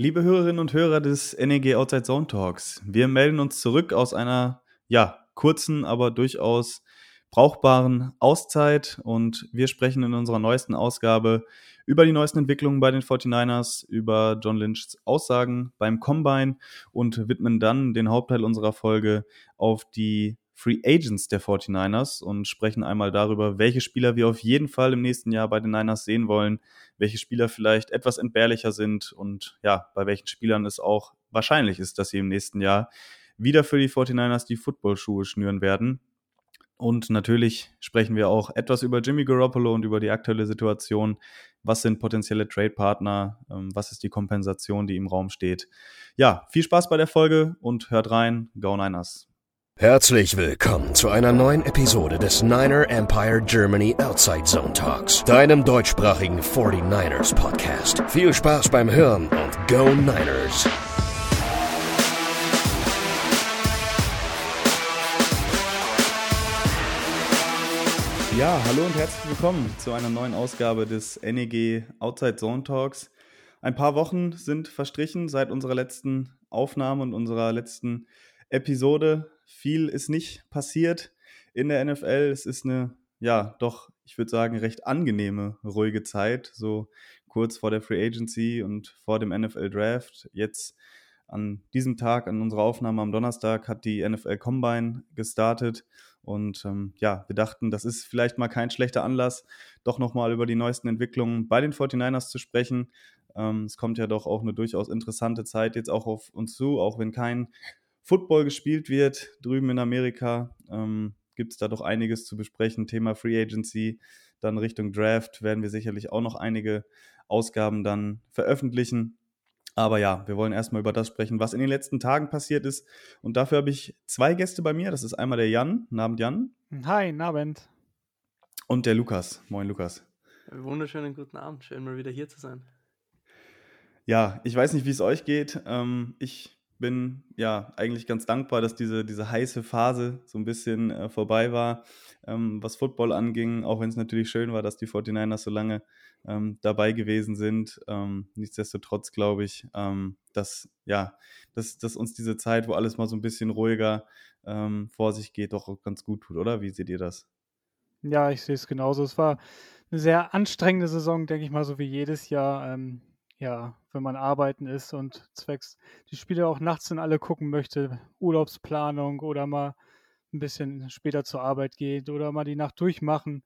Liebe Hörerinnen und Hörer des NEG Outside Zone Talks, wir melden uns zurück aus einer ja, kurzen, aber durchaus brauchbaren Auszeit und wir sprechen in unserer neuesten Ausgabe über die neuesten Entwicklungen bei den 49ers, über John Lynchs Aussagen beim Combine und widmen dann den Hauptteil unserer Folge auf die Free Agents der 49ers und sprechen einmal darüber, welche Spieler wir auf jeden Fall im nächsten Jahr bei den Niners sehen wollen, welche Spieler vielleicht etwas entbehrlicher sind und ja, bei welchen Spielern es auch wahrscheinlich ist, dass sie im nächsten Jahr wieder für die 49ers die Footballschuhe schnüren werden. Und natürlich sprechen wir auch etwas über Jimmy Garoppolo und über die aktuelle Situation. Was sind potenzielle Trade-Partner? Ähm, was ist die Kompensation, die im Raum steht? Ja, viel Spaß bei der Folge und hört rein. Go Niners! Herzlich willkommen zu einer neuen Episode des Niner Empire Germany Outside Zone Talks, deinem deutschsprachigen 49ers Podcast. Viel Spaß beim Hören und Go Niners! Ja, hallo und herzlich willkommen zu einer neuen Ausgabe des NEG Outside Zone Talks. Ein paar Wochen sind verstrichen seit unserer letzten Aufnahme und unserer letzten Episode viel ist nicht passiert in der NFL. Es ist eine, ja, doch, ich würde sagen, recht angenehme, ruhige Zeit. So kurz vor der Free Agency und vor dem NFL Draft. Jetzt an diesem Tag, an unserer Aufnahme am Donnerstag, hat die NFL Combine gestartet. Und ähm, ja, wir dachten, das ist vielleicht mal kein schlechter Anlass, doch nochmal über die neuesten Entwicklungen bei den 49ers zu sprechen. Ähm, es kommt ja doch auch eine durchaus interessante Zeit jetzt auch auf uns zu, auch wenn kein Football gespielt wird drüben in Amerika. Ähm, Gibt es da doch einiges zu besprechen. Thema Free Agency, dann Richtung Draft werden wir sicherlich auch noch einige Ausgaben dann veröffentlichen. Aber ja, wir wollen erstmal über das sprechen, was in den letzten Tagen passiert ist. Und dafür habe ich zwei Gäste bei mir. Das ist einmal der Jan. Abend, Jan. Hi, Abend. Und der Lukas. Moin, Lukas. Wunderschönen guten Abend. Schön, mal wieder hier zu sein. Ja, ich weiß nicht, wie es euch geht. Ähm, ich bin ja eigentlich ganz dankbar, dass diese, diese heiße Phase so ein bisschen äh, vorbei war, ähm, was Football anging, auch wenn es natürlich schön war, dass die 49ers so lange ähm, dabei gewesen sind. Ähm, nichtsdestotrotz glaube ich, ähm, dass, ja, dass, dass uns diese Zeit, wo alles mal so ein bisschen ruhiger ähm, vor sich geht, doch ganz gut tut, oder? Wie seht ihr das? Ja, ich sehe es genauso. Es war eine sehr anstrengende Saison, denke ich mal, so wie jedes Jahr. Ähm, ja, wenn man arbeiten ist und zwecks die Spiele auch nachts dann alle gucken möchte, Urlaubsplanung oder mal ein bisschen später zur Arbeit geht oder mal die Nacht durchmachen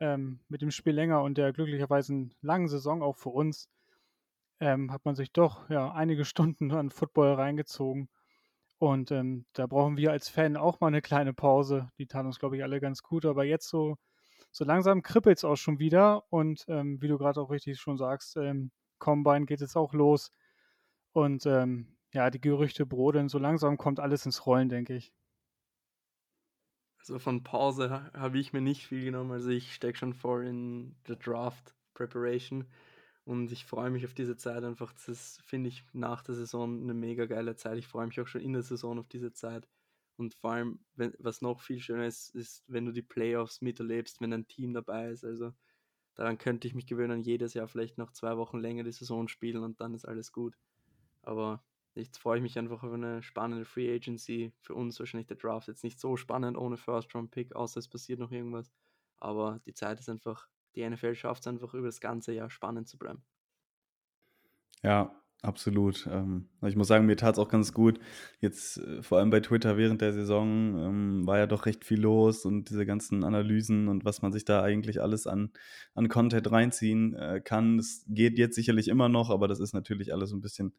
ähm, mit dem Spiel länger und der glücklicherweise langen Saison auch für uns, ähm, hat man sich doch ja einige Stunden an Football reingezogen. Und ähm, da brauchen wir als Fan auch mal eine kleine Pause. Die tat uns, glaube ich, alle ganz gut. Aber jetzt so, so langsam kribbelt es auch schon wieder. Und ähm, wie du gerade auch richtig schon sagst, ähm, Combine geht es auch los. Und ähm, ja, die Gerüchte brodeln. So langsam kommt alles ins Rollen, denke ich. Also von Pause habe ich mir nicht viel genommen. Also ich stecke schon voll in der Draft Preparation und ich freue mich auf diese Zeit einfach. Das finde ich nach der Saison eine mega geile Zeit. Ich freue mich auch schon in der Saison auf diese Zeit. Und vor allem, wenn, was noch viel schöner ist, ist, wenn du die Playoffs miterlebst, wenn ein Team dabei ist. Also Daran könnte ich mich gewöhnen, jedes Jahr vielleicht noch zwei Wochen länger die Saison spielen und dann ist alles gut. Aber jetzt freue ich mich einfach auf eine spannende Free Agency. Für uns wahrscheinlich der Draft jetzt nicht so spannend ohne First Round Pick, außer es passiert noch irgendwas. Aber die Zeit ist einfach, die NFL schafft es einfach über das ganze Jahr spannend zu bleiben. Ja, Absolut. Ähm, ich muss sagen, mir tat es auch ganz gut. Jetzt äh, vor allem bei Twitter während der Saison ähm, war ja doch recht viel los und diese ganzen Analysen und was man sich da eigentlich alles an, an Content reinziehen äh, kann. Das geht jetzt sicherlich immer noch, aber das ist natürlich alles ein bisschen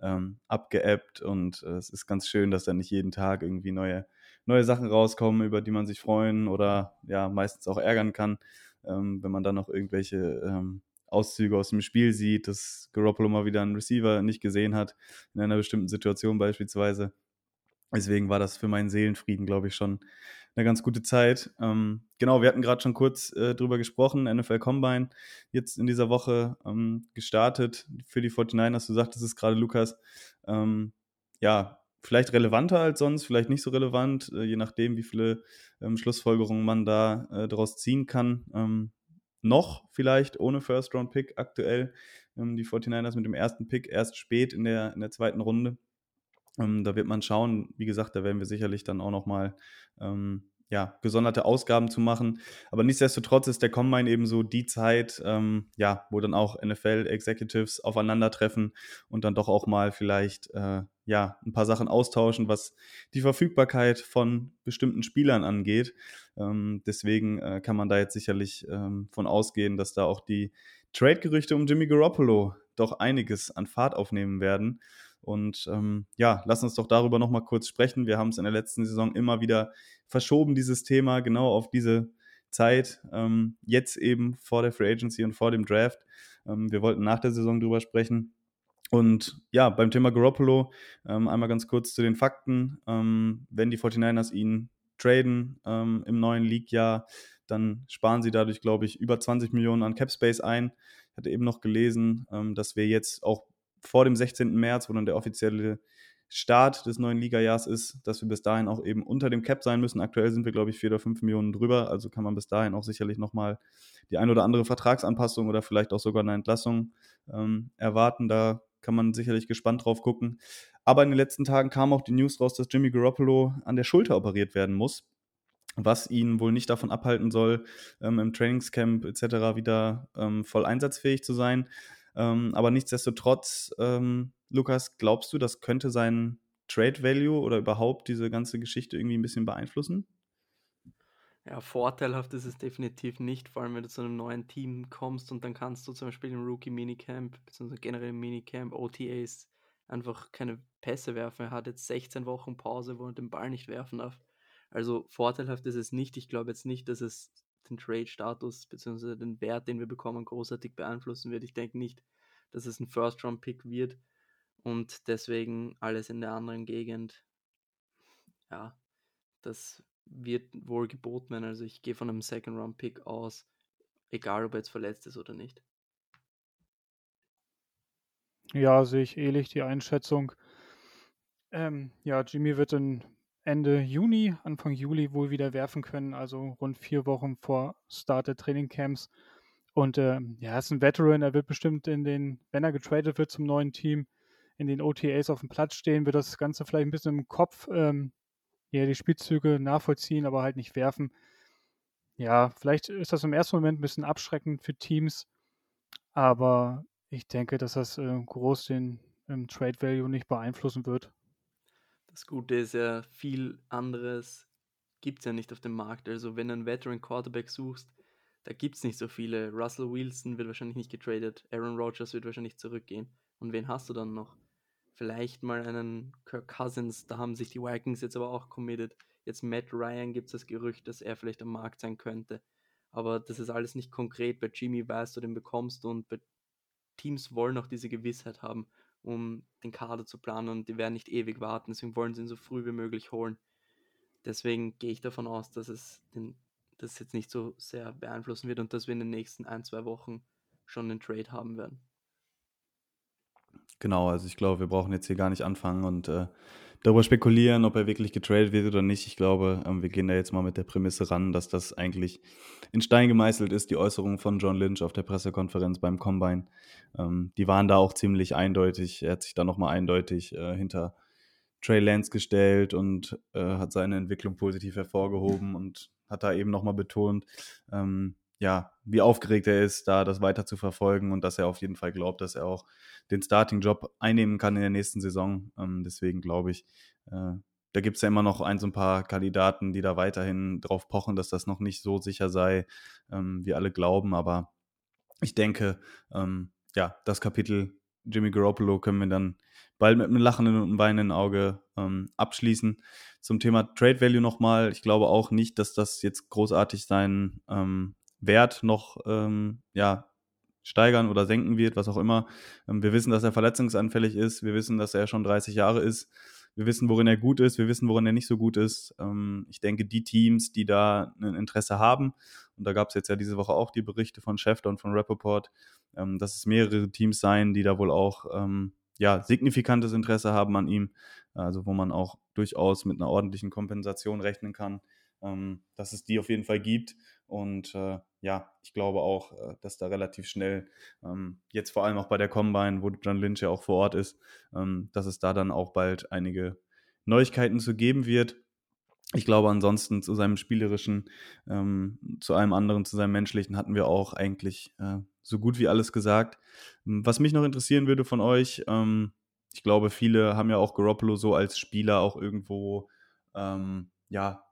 ähm, abgeebbt und äh, es ist ganz schön, dass da nicht jeden Tag irgendwie neue, neue Sachen rauskommen, über die man sich freuen oder ja meistens auch ärgern kann, ähm, wenn man dann noch irgendwelche Auszüge aus dem Spiel sieht, dass Garoppolo mal wieder einen Receiver nicht gesehen hat, in einer bestimmten Situation beispielsweise. Deswegen war das für meinen Seelenfrieden, glaube ich, schon eine ganz gute Zeit. Ähm, genau, wir hatten gerade schon kurz äh, drüber gesprochen, NFL Combine jetzt in dieser Woche ähm, gestartet für die 49ers. Du sagtest es gerade, Lukas. Ähm, ja, vielleicht relevanter als sonst, vielleicht nicht so relevant, äh, je nachdem, wie viele ähm, Schlussfolgerungen man da äh, daraus ziehen kann. Noch vielleicht ohne First-Round-Pick aktuell. ähm, die 49ers mit dem ersten Pick erst spät in der, in der zweiten Runde. Ähm, da wird man schauen, wie gesagt, da werden wir sicherlich dann auch nochmal ähm, ja, gesonderte Ausgaben zu machen. Aber nichtsdestotrotz ist der Combine eben so die Zeit, ähm, ja, wo dann auch NFL-Executives aufeinandertreffen und dann doch auch mal vielleicht äh, ja, ein paar Sachen austauschen, was die Verfügbarkeit von bestimmten Spielern angeht. Ähm, deswegen äh, kann man da jetzt sicherlich ähm, von ausgehen, dass da auch die Trade-Gerüchte um Jimmy Garoppolo doch einiges an Fahrt aufnehmen werden. Und ähm, ja, lass uns doch darüber nochmal kurz sprechen. Wir haben es in der letzten Saison immer wieder verschoben, dieses Thema genau auf diese Zeit. Ähm, jetzt eben vor der Free Agency und vor dem Draft. Ähm, wir wollten nach der Saison drüber sprechen. Und ja, beim Thema Garoppolo ähm, einmal ganz kurz zu den Fakten. Ähm, wenn die 49ers ihn traden ähm, im neuen League-Jahr, dann sparen sie dadurch, glaube ich, über 20 Millionen an Cap Space ein. Ich hatte eben noch gelesen, ähm, dass wir jetzt auch vor dem 16. März, wo dann der offizielle Start des neuen Liga-Jahres ist, dass wir bis dahin auch eben unter dem Cap sein müssen. Aktuell sind wir, glaube ich, 4 oder 5 Millionen drüber. Also kann man bis dahin auch sicherlich nochmal die ein oder andere Vertragsanpassung oder vielleicht auch sogar eine Entlassung ähm, erwarten. Da kann man sicherlich gespannt drauf gucken. Aber in den letzten Tagen kam auch die News raus, dass Jimmy Garoppolo an der Schulter operiert werden muss was ihn wohl nicht davon abhalten soll, ähm, im Trainingscamp etc. wieder ähm, voll einsatzfähig zu sein. Ähm, aber nichtsdestotrotz, ähm, Lukas, glaubst du, das könnte sein Trade Value oder überhaupt diese ganze Geschichte irgendwie ein bisschen beeinflussen? Ja, vorteilhaft ist es definitiv nicht, vor allem wenn du zu einem neuen Team kommst und dann kannst du zum Beispiel im Rookie Minicamp, beziehungsweise generell im Minicamp, OTAs, einfach keine Pässe werfen. Er hat jetzt 16 Wochen Pause, wo er den Ball nicht werfen darf. Also vorteilhaft ist es nicht. Ich glaube jetzt nicht, dass es den Trade-Status bzw. den Wert, den wir bekommen, großartig beeinflussen wird. Ich denke nicht, dass es ein First-Round-Pick wird und deswegen alles in der anderen Gegend. Ja, das wird wohl geboten werden. Also ich gehe von einem Second-Round-Pick aus, egal ob er jetzt verletzt ist oder nicht. Ja, sehe ich ähnlich die Einschätzung. Ähm, ja, Jimmy wird in Ende Juni, Anfang Juli wohl wieder werfen können, also rund vier Wochen vor Start der Trainingcamps. Und äh, ja, er ist ein Veteran, er wird bestimmt in den, wenn er getradet wird zum neuen Team, in den OTAs auf dem Platz stehen, wird das Ganze vielleicht ein bisschen im Kopf, ähm, ja, die Spielzüge nachvollziehen, aber halt nicht werfen. Ja, vielleicht ist das im ersten Moment ein bisschen abschreckend für Teams, aber ich denke, dass das äh, groß den ähm, Trade Value nicht beeinflussen wird. Das Gute ist ja, viel anderes gibt es ja nicht auf dem Markt. Also wenn du einen Veteran Quarterback suchst, da gibt es nicht so viele. Russell Wilson wird wahrscheinlich nicht getradet, Aaron Rodgers wird wahrscheinlich zurückgehen. Und wen hast du dann noch? Vielleicht mal einen Kirk Cousins, da haben sich die Vikings jetzt aber auch committed. Jetzt Matt Ryan gibt es das Gerücht, dass er vielleicht am Markt sein könnte. Aber das ist alles nicht konkret. Bei Jimmy weißt du, den bekommst du und bei Teams wollen auch diese Gewissheit haben um den Kader zu planen und die werden nicht ewig warten, deswegen wollen sie ihn so früh wie möglich holen. Deswegen gehe ich davon aus, dass es den, das jetzt nicht so sehr beeinflussen wird und dass wir in den nächsten ein, zwei Wochen schon einen Trade haben werden. Genau, also ich glaube, wir brauchen jetzt hier gar nicht anfangen und äh, darüber spekulieren, ob er wirklich getradet wird oder nicht. Ich glaube, ähm, wir gehen da jetzt mal mit der Prämisse ran, dass das eigentlich in Stein gemeißelt ist, die Äußerung von John Lynch auf der Pressekonferenz beim Combine. Ähm, die waren da auch ziemlich eindeutig. Er hat sich da nochmal eindeutig äh, hinter Trey Lance gestellt und äh, hat seine Entwicklung positiv hervorgehoben und hat da eben nochmal betont, ähm, ja, wie aufgeregt er ist, da das weiter zu verfolgen und dass er auf jeden Fall glaubt, dass er auch den Starting-Job einnehmen kann in der nächsten Saison. Ähm, deswegen glaube ich, äh, da gibt es ja immer noch ein, so ein paar Kandidaten, die da weiterhin drauf pochen, dass das noch nicht so sicher sei, ähm, wie alle glauben. Aber ich denke, ähm, ja, das Kapitel Jimmy Garoppolo können wir dann bald mit einem lachenden und einem weinenden Auge ähm, abschließen. Zum Thema Trade Value nochmal. Ich glaube auch nicht, dass das jetzt großartig seinen ähm, Wert noch ähm, ja, steigern oder senken wird, was auch immer. Ähm, wir wissen, dass er verletzungsanfällig ist. Wir wissen, dass er schon 30 Jahre ist. Wir wissen, worin er gut ist. Wir wissen, worin er nicht so gut ist. Ähm, ich denke, die Teams, die da ein Interesse haben, und da gab es jetzt ja diese Woche auch die Berichte von Schäfter und von Rappaport, ähm, dass es mehrere Teams seien, die da wohl auch ja, signifikantes Interesse haben an ihm. Also wo man auch durchaus mit einer ordentlichen Kompensation rechnen kann, dass es die auf jeden Fall gibt. Und äh, ja, ich glaube auch, äh, dass da relativ schnell, ähm, jetzt vor allem auch bei der Combine, wo John Lynch ja auch vor Ort ist, ähm, dass es da dann auch bald einige Neuigkeiten zu geben wird. Ich glaube, ansonsten zu seinem spielerischen, ähm, zu allem anderen, zu seinem menschlichen hatten wir auch eigentlich äh, so gut wie alles gesagt. Was mich noch interessieren würde von euch, ähm, ich glaube, viele haben ja auch Garoppolo so als Spieler auch irgendwo, ähm, ja,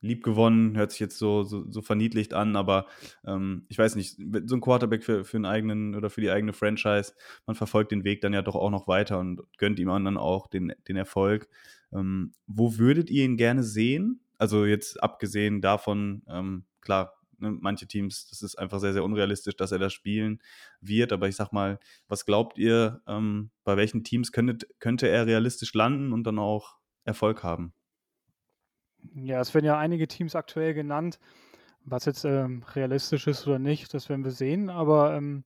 lieb gewonnen, hört sich jetzt so, so, so verniedlicht an, aber ähm, ich weiß nicht, so ein Quarterback für, für einen eigenen oder für die eigene Franchise, man verfolgt den Weg dann ja doch auch noch weiter und gönnt ihm dann auch den, den Erfolg. Ähm, wo würdet ihr ihn gerne sehen? Also jetzt abgesehen davon, ähm, klar, ne, manche Teams, das ist einfach sehr, sehr unrealistisch, dass er da spielen wird. Aber ich sag mal, was glaubt ihr, ähm, bei welchen Teams könnte, könnte er realistisch landen und dann auch Erfolg haben? Ja, es werden ja einige Teams aktuell genannt. Was jetzt ähm, realistisch ist oder nicht, das werden wir sehen. Aber ähm,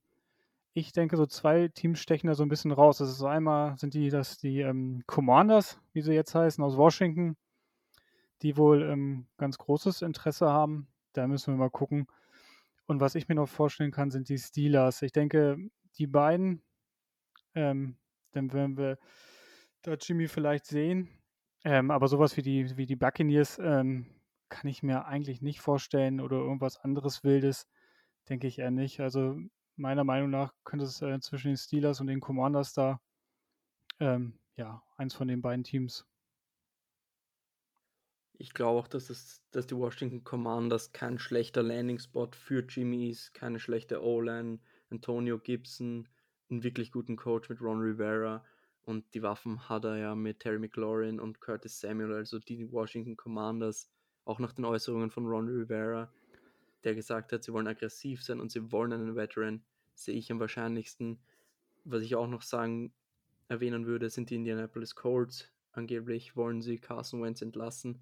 ich denke, so zwei Teams stechen da so ein bisschen raus. Das ist so einmal sind die, das die ähm, Commanders, wie sie jetzt heißen, aus Washington, die wohl ähm, ganz großes Interesse haben. Da müssen wir mal gucken. Und was ich mir noch vorstellen kann, sind die Steelers. Ich denke, die beiden, ähm, dann werden wir da Jimmy vielleicht sehen. Ähm, aber sowas wie die, wie die Buccaneers ähm, kann ich mir eigentlich nicht vorstellen oder irgendwas anderes Wildes, denke ich eher nicht. Also meiner Meinung nach könnte es äh, zwischen den Steelers und den Commanders da, ähm, ja, eins von den beiden Teams. Ich glaube auch, dass, es, dass die Washington Commanders kein schlechter Landing-Spot für Jimmy ist, keine schlechte O-Line, Antonio Gibson, einen wirklich guten Coach mit Ron Rivera und die Waffen hat er ja mit Terry McLaurin und Curtis Samuel, also die Washington Commanders, auch nach den Äußerungen von Ron Rivera, der gesagt hat, sie wollen aggressiv sein und sie wollen einen Veteran, sehe ich am wahrscheinlichsten. Was ich auch noch sagen, erwähnen würde, sind die Indianapolis Colts. Angeblich wollen sie Carson Wentz entlassen.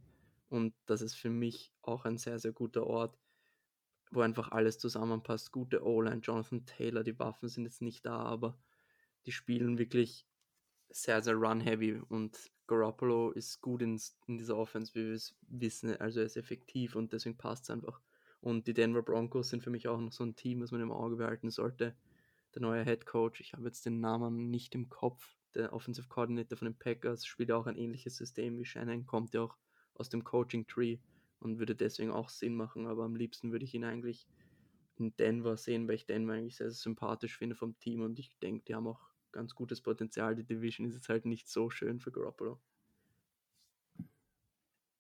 Und das ist für mich auch ein sehr, sehr guter Ort, wo einfach alles zusammenpasst. Gute O-Line, Jonathan Taylor, die Waffen sind jetzt nicht da, aber die spielen wirklich sehr, sehr run-heavy und Garoppolo ist gut in, in dieser Offense, wie wir es wissen. Also er ist effektiv und deswegen passt es einfach. Und die Denver Broncos sind für mich auch noch so ein Team, was man im Auge behalten sollte. Der neue Head Coach, ich habe jetzt den Namen nicht im Kopf, der Offensive Coordinator von den Packers, spielt auch ein ähnliches System wie Shannon, kommt ja auch aus dem Coaching Tree und würde deswegen auch Sinn machen. Aber am liebsten würde ich ihn eigentlich in Denver sehen, weil ich Denver eigentlich sehr, sehr sympathisch finde vom Team und ich denke, die haben auch ganz gutes Potenzial. Die Division ist jetzt halt nicht so schön für Garoppolo.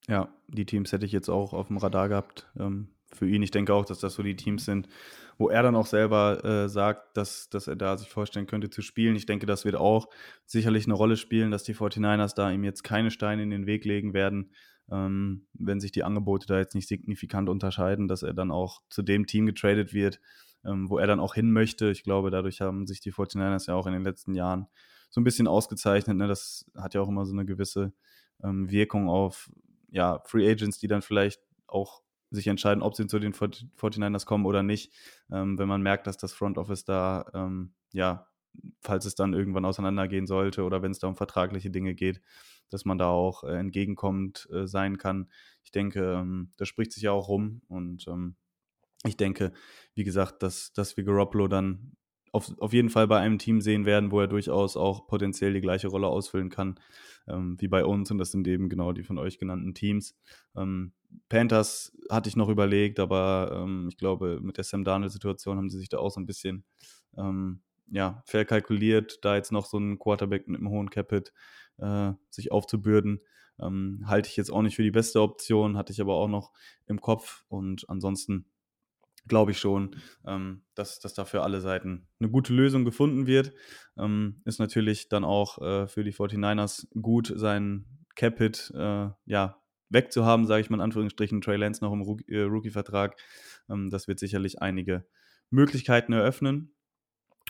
Ja, die Teams hätte ich jetzt auch auf dem Radar gehabt. Ähm, für ihn. Ich denke auch, dass das so die Teams sind, wo er dann auch selber äh, sagt, dass, dass er da sich vorstellen könnte zu spielen. Ich denke, das wird auch sicherlich eine Rolle spielen, dass die 49ers da ihm jetzt keine Steine in den Weg legen werden, ähm, wenn sich die Angebote da jetzt nicht signifikant unterscheiden, dass er dann auch zu dem Team getradet wird, ähm, wo er dann auch hin möchte. Ich glaube, dadurch haben sich die 49ers ja auch in den letzten Jahren so ein bisschen ausgezeichnet. Ne? Das hat ja auch immer so eine gewisse ähm, Wirkung auf ja, Free Agents, die dann vielleicht auch sich entscheiden, ob sie zu den 49ers kommen oder nicht. Ähm, wenn man merkt, dass das Front Office da, ähm, ja, falls es dann irgendwann auseinandergehen sollte oder wenn es da um vertragliche Dinge geht, dass man da auch äh, entgegenkommend äh, sein kann. Ich denke, ähm, das spricht sich ja auch rum und ähm, ich denke, wie gesagt, dass, dass wir Garoppolo dann auf, auf jeden Fall bei einem Team sehen werden, wo er durchaus auch potenziell die gleiche Rolle ausfüllen kann ähm, wie bei uns. Und das sind eben genau die von euch genannten Teams. Ähm, Panthers hatte ich noch überlegt, aber ähm, ich glaube, mit der Sam Darnold-Situation haben sie sich da auch so ein bisschen ähm, ja, verkalkuliert, da jetzt noch so einen Quarterback mit einem hohen Capit äh, sich aufzubürden. Ähm, halte ich jetzt auch nicht für die beste Option, hatte ich aber auch noch im Kopf. Und ansonsten glaube ich schon, ähm, dass, dass da für alle Seiten eine gute Lösung gefunden wird. Ähm, ist natürlich dann auch äh, für die 49ers gut, seinen Capit äh, ja, wegzuhaben, sage ich mal in Anführungsstrichen, Trey Lance noch im äh, Rookie-Vertrag. Ähm, das wird sicherlich einige Möglichkeiten eröffnen.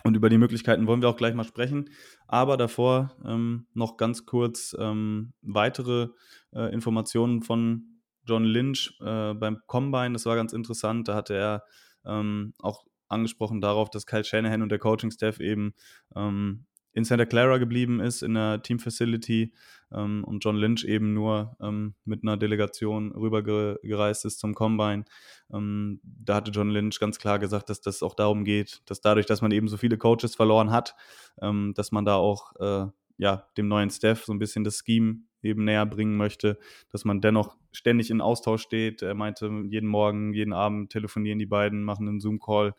Und über die Möglichkeiten wollen wir auch gleich mal sprechen. Aber davor ähm, noch ganz kurz ähm, weitere äh, Informationen von John Lynch äh, beim Combine, das war ganz interessant. Da hatte er ähm, auch angesprochen darauf, dass Kyle Shanahan und der Coaching-Staff eben ähm, in Santa Clara geblieben ist, in der Team Facility ähm, und John Lynch eben nur ähm, mit einer Delegation rübergereist ist zum Combine. Ähm, da hatte John Lynch ganz klar gesagt, dass das auch darum geht, dass dadurch, dass man eben so viele Coaches verloren hat, ähm, dass man da auch äh, ja, dem neuen Staff so ein bisschen das Scheme eben näher bringen möchte, dass man dennoch ständig in Austausch steht. Er meinte, jeden Morgen, jeden Abend telefonieren die beiden, machen einen Zoom-Call.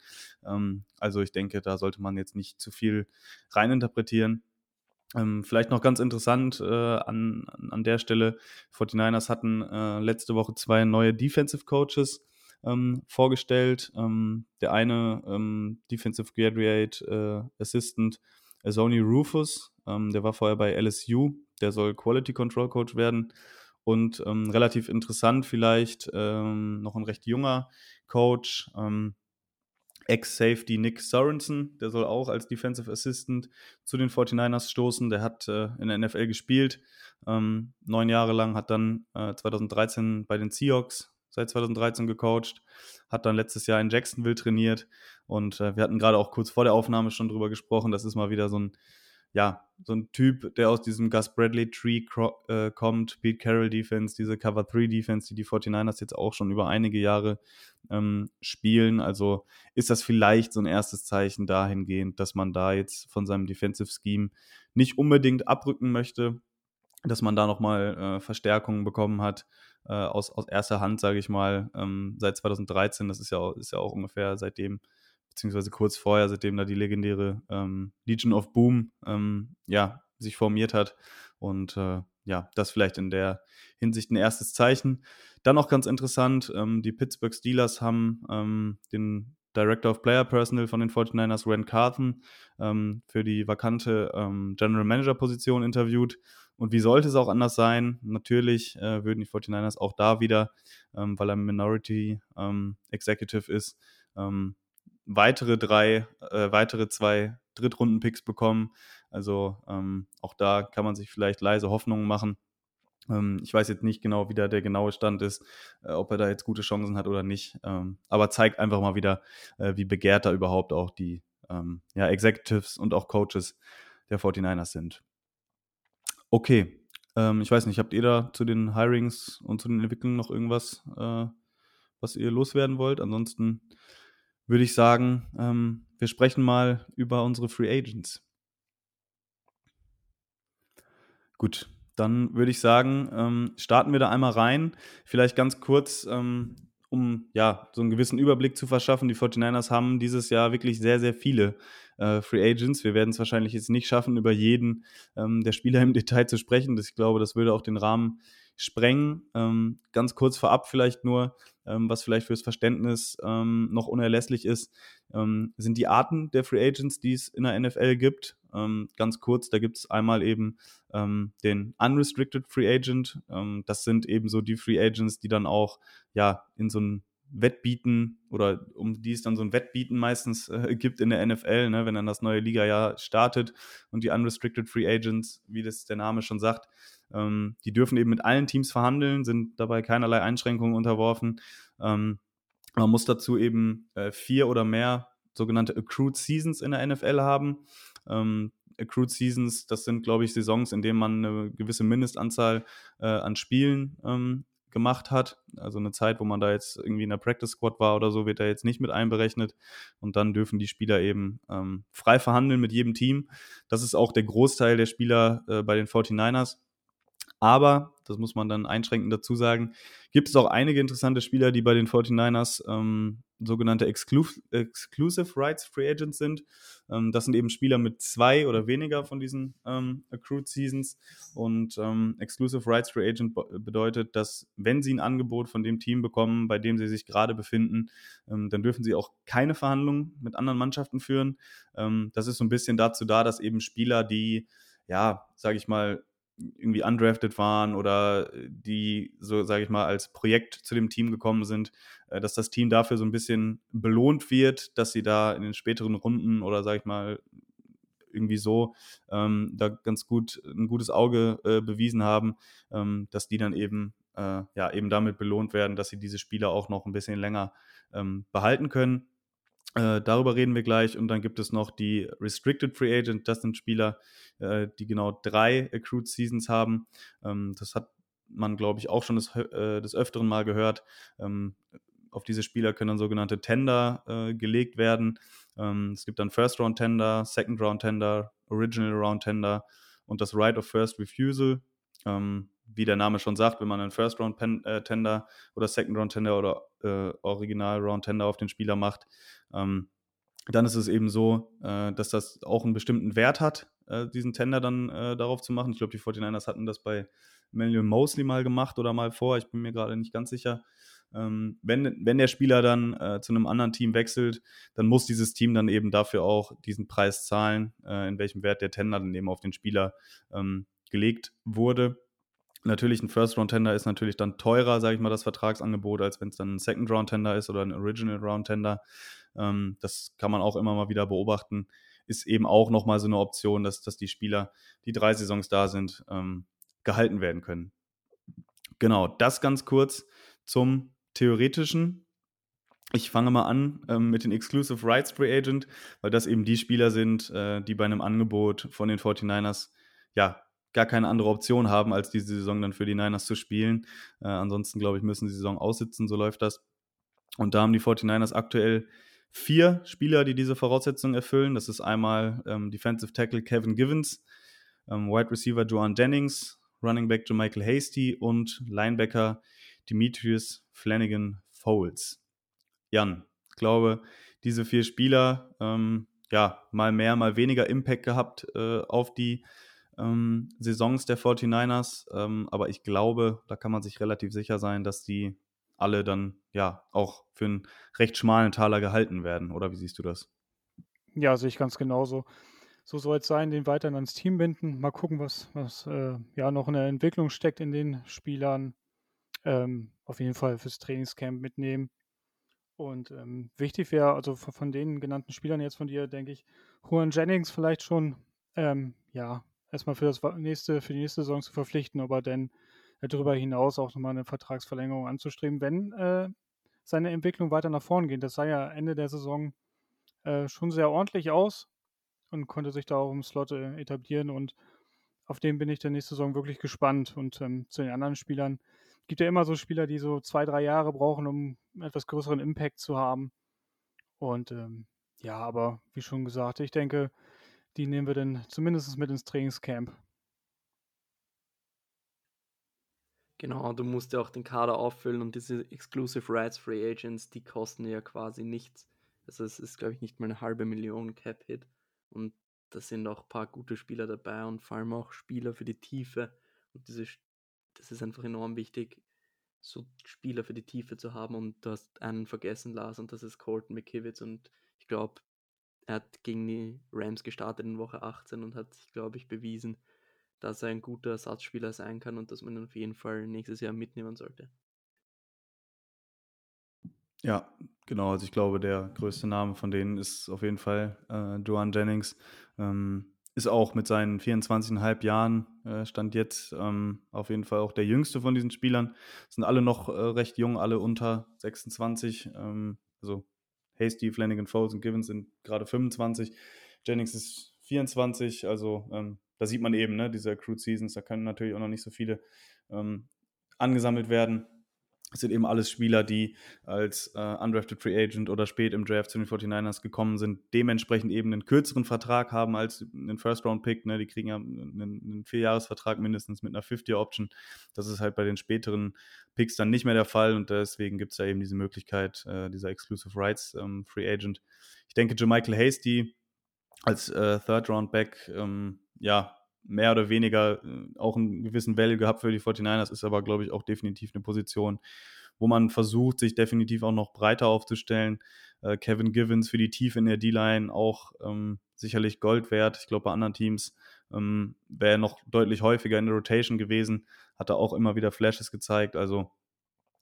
Ähm, also ich denke, da sollte man jetzt nicht zu viel reininterpretieren. Ähm, vielleicht noch ganz interessant äh, an, an der Stelle, 49ers hatten äh, letzte Woche zwei neue Defensive Coaches ähm, vorgestellt. Ähm, der eine ähm, Defensive Graduate äh, Assistant, Sony Rufus, ähm, der war vorher bei LSU, der soll Quality Control Coach werden. Und ähm, relativ interessant vielleicht, ähm, noch ein recht junger Coach, ähm, Ex-Safety Nick Sorensen, der soll auch als Defensive Assistant zu den 49ers stoßen. Der hat äh, in der NFL gespielt, ähm, neun Jahre lang, hat dann äh, 2013 bei den Seahawks seit 2013 gecoacht, hat dann letztes Jahr in Jacksonville trainiert und äh, wir hatten gerade auch kurz vor der Aufnahme schon drüber gesprochen. Das ist mal wieder so ein ja, so ein Typ, der aus diesem Gus Bradley Tree äh, kommt, Pete Carroll Defense, diese Cover 3 Defense, die die 49ers jetzt auch schon über einige Jahre ähm, spielen. Also ist das vielleicht so ein erstes Zeichen dahingehend, dass man da jetzt von seinem Defensive Scheme nicht unbedingt abrücken möchte, dass man da nochmal äh, Verstärkungen bekommen hat äh, aus, aus erster Hand, sage ich mal, ähm, seit 2013. Das ist ja, ist ja auch ungefähr seitdem beziehungsweise kurz vorher, seitdem da die legendäre ähm, Legion of Boom ähm, ja, sich formiert hat. Und äh, ja, das vielleicht in der Hinsicht ein erstes Zeichen. Dann auch ganz interessant, ähm, die Pittsburgh Steelers haben ähm, den Director of Player Personal von den 49ers, Ren Carthen, ähm, für die vakante ähm, General Manager Position interviewt. Und wie sollte es auch anders sein? Natürlich äh, würden die 49ers auch da wieder, ähm, weil er Minority ähm, Executive ist, ähm, weitere drei, äh, weitere zwei Drittrunden-Picks bekommen. Also ähm, auch da kann man sich vielleicht leise Hoffnungen machen. Ähm, ich weiß jetzt nicht genau, wie da der genaue Stand ist, äh, ob er da jetzt gute Chancen hat oder nicht. Ähm, aber zeigt einfach mal wieder, äh, wie begehrt da überhaupt auch die ähm, ja, Executives und auch Coaches der 49ers sind. Okay, ähm, ich weiß nicht, habt ihr da zu den Hirings und zu den Entwicklungen noch irgendwas, äh, was ihr loswerden wollt? Ansonsten würde ich sagen, ähm, wir sprechen mal über unsere Free Agents. Gut, dann würde ich sagen, ähm, starten wir da einmal rein. Vielleicht ganz kurz, ähm, um ja so einen gewissen Überblick zu verschaffen. Die 49ers haben dieses Jahr wirklich sehr, sehr viele äh, Free Agents. Wir werden es wahrscheinlich jetzt nicht schaffen, über jeden ähm, der Spieler im Detail zu sprechen. Das, ich glaube, das würde auch den Rahmen sprengen. Ähm, ganz kurz vorab vielleicht nur, ähm, was vielleicht fürs Verständnis ähm, noch unerlässlich ist, ähm, sind die Arten der Free Agents, die es in der NFL gibt. Ähm, ganz kurz, da gibt es einmal eben ähm, den Unrestricted Free Agent. das sind eben so die Free Agents, die dann auch ja in so ein Wettbieten oder um die es dann so ein Wettbieten meistens äh, gibt in der NFL, ne, wenn dann das neue Liga-Jahr startet und die Unrestricted Free Agents, wie das der Name schon sagt, ähm, die dürfen eben mit allen Teams verhandeln, sind dabei keinerlei Einschränkungen unterworfen. Ähm, man muss dazu eben äh, vier oder mehr sogenannte Accrued Seasons in der NFL haben. Ähm, Accrued Seasons, das sind, glaube ich, Saisons, in denen man eine gewisse Mindestanzahl äh, an Spielen ähm, gemacht hat. Also eine Zeit, wo man da jetzt irgendwie in der Practice Squad war oder so, wird da jetzt nicht mit einberechnet. Und dann dürfen die Spieler eben ähm, frei verhandeln mit jedem Team. Das ist auch der Großteil der Spieler äh, bei den 49ers. Aber, das muss man dann einschränkend dazu sagen, gibt es auch einige interessante Spieler, die bei den 49ers ähm, sogenannte Exclu Exclusive Rights Free Agents sind. Ähm, das sind eben Spieler mit zwei oder weniger von diesen ähm, Accrued Seasons. Und ähm, Exclusive Rights Free Agent bedeutet, dass wenn sie ein Angebot von dem Team bekommen, bei dem sie sich gerade befinden, ähm, dann dürfen sie auch keine Verhandlungen mit anderen Mannschaften führen. Ähm, das ist so ein bisschen dazu da, dass eben Spieler, die ja, sage ich mal, irgendwie undrafted waren oder die, so sage ich mal, als Projekt zu dem Team gekommen sind, äh, dass das Team dafür so ein bisschen belohnt wird, dass sie da in den späteren Runden oder sage ich mal irgendwie so ähm, da ganz gut ein gutes Auge äh, bewiesen haben, ähm, dass die dann eben äh, ja eben damit belohnt werden, dass sie diese Spieler auch noch ein bisschen länger ähm, behalten können. Äh, darüber reden wir gleich. Und dann gibt es noch die Restricted Free Agent. Das sind Spieler, äh, die genau drei Accrued Seasons haben. Ähm, das hat man, glaube ich, auch schon des, äh, des Öfteren mal gehört. Ähm, auf diese Spieler können dann sogenannte Tender äh, gelegt werden. Ähm, es gibt dann First Round Tender, Second Round Tender, Original Round Tender und das Right of First Refusal. Ähm, wie der Name schon sagt, wenn man einen First Round Pen, äh, oder Second Round Tender oder äh, Original Round Tender auf den Spieler macht, ähm, dann ist es eben so, äh, dass das auch einen bestimmten Wert hat, äh, diesen Tender dann äh, darauf zu machen. Ich glaube, die 49ers hatten das bei Manuel Mosley mal gemacht oder mal vor, ich bin mir gerade nicht ganz sicher. Ähm, wenn, wenn der Spieler dann äh, zu einem anderen Team wechselt, dann muss dieses Team dann eben dafür auch diesen Preis zahlen, in welchem Wert der Tender dann eben auf den Spieler ähm, gelegt wurde. Natürlich, ein First-Round-Tender ist natürlich dann teurer, sage ich mal, das Vertragsangebot, als wenn es dann ein Second-Round-Tender ist oder ein Original-Round-Tender. Ähm, das kann man auch immer mal wieder beobachten. Ist eben auch nochmal so eine Option, dass, dass die Spieler, die drei Saisons da sind, ähm, gehalten werden können. Genau, das ganz kurz zum theoretischen. Ich fange mal an ähm, mit den Exclusive Rights Free Agent, weil das eben die Spieler sind, äh, die bei einem Angebot von den 49ers ja gar keine andere Option haben, als diese Saison dann für die Niners zu spielen. Äh, ansonsten, glaube ich, müssen die Saison aussitzen, so läuft das. Und da haben die 49ers aktuell vier Spieler, die diese Voraussetzungen erfüllen. Das ist einmal ähm, Defensive Tackle Kevin Givens, ähm, Wide Receiver Joan Jennings, Running Back Michael Hasty und Linebacker Demetrius Flanagan Foles. Jan, ich glaube, diese vier Spieler, ähm, ja, mal mehr, mal weniger Impact gehabt äh, auf die ähm, Saisons der 49ers. Ähm, aber ich glaube, da kann man sich relativ sicher sein, dass die alle dann ja auch für einen recht schmalen Taler gehalten werden. Oder wie siehst du das? Ja, sehe ich ganz genauso. So soll es sein, den weiterhin ans Team binden. Mal gucken, was, was äh, ja noch in der Entwicklung steckt in den Spielern. Ähm, auf jeden Fall fürs Trainingscamp mitnehmen. Und ähm, wichtig wäre, also von, den genannten Spielern jetzt von dir, denke ich, Juan Jennings vielleicht schon, ähm, ja, erstmal für das nächste, für die nächste Saison zu verpflichten, aber dann darüber hinaus auch nochmal eine Vertragsverlängerung anzustreben, wenn äh, seine Entwicklung weiter nach vorn geht. Das sah ja Ende der Saison äh, schon sehr ordentlich aus und konnte sich da auch im Slot äh, etablieren und auf den bin ich der nächste Saison wirklich gespannt. Und ähm, zu den anderen Spielern gibt ja immer so Spieler, die so zwei, drei Jahre brauchen, um etwas größeren Impact zu haben. Und ähm, ja, aber wie schon gesagt, ich denke, die nehmen wir dann zumindest mit ins Trainingscamp. Genau, du musst ja auch den Kader auffüllen und diese Exclusive Rights Free Agents, die kosten ja quasi nichts. Also es ist, glaube ich, nicht mal eine halbe Million Cap-Hit. Und da sind auch ein paar gute Spieler dabei und vor allem auch Spieler für die Tiefe. Und diese, das ist einfach enorm wichtig, so Spieler für die Tiefe zu haben. Und du hast einen vergessen, Lars, und das ist Colton McKivitz. Und ich glaube, er hat gegen die Rams gestartet in Woche 18 und hat sich, glaube ich, bewiesen, dass er ein guter Ersatzspieler sein kann und dass man ihn auf jeden Fall nächstes Jahr mitnehmen sollte. Ja, genau. Also ich glaube, der größte Name von denen ist auf jeden Fall äh, Joan Jennings. Ähm, ist auch mit seinen 24,5 Jahren, äh, stand jetzt ähm, auf jeden Fall auch der jüngste von diesen Spielern. Sind alle noch äh, recht jung, alle unter 26. Ähm, also Hasty, Flanagan, Foles und Givens sind gerade 25. Jennings ist 24. Also ähm, da sieht man eben, ne, diese Accrued Seasons, da können natürlich auch noch nicht so viele ähm, angesammelt werden. Es sind eben alles Spieler, die als äh, Undrafted Free Agent oder spät im Draft zu den 49ers gekommen sind, dementsprechend eben einen kürzeren Vertrag haben als einen First-Round-Pick. Ne? Die kriegen ja einen, einen Vierjahresvertrag mindestens mit einer 50-Option. Das ist halt bei den späteren Picks dann nicht mehr der Fall und deswegen gibt es ja eben diese Möglichkeit, äh, dieser Exclusive Rights ähm, Free Agent. Ich denke, Jermichael Hasty als äh, Third-Round-Back, ähm, ja, mehr oder weniger äh, auch einen gewissen Value gehabt für die 49ers, ist aber, glaube ich, auch definitiv eine Position, wo man versucht, sich definitiv auch noch breiter aufzustellen. Äh, Kevin Givens für die Tiefe in der D-Line auch ähm, sicherlich Gold wert. Ich glaube, bei anderen Teams ähm, wäre er noch deutlich häufiger in der Rotation gewesen, hat er auch immer wieder Flashes gezeigt. Also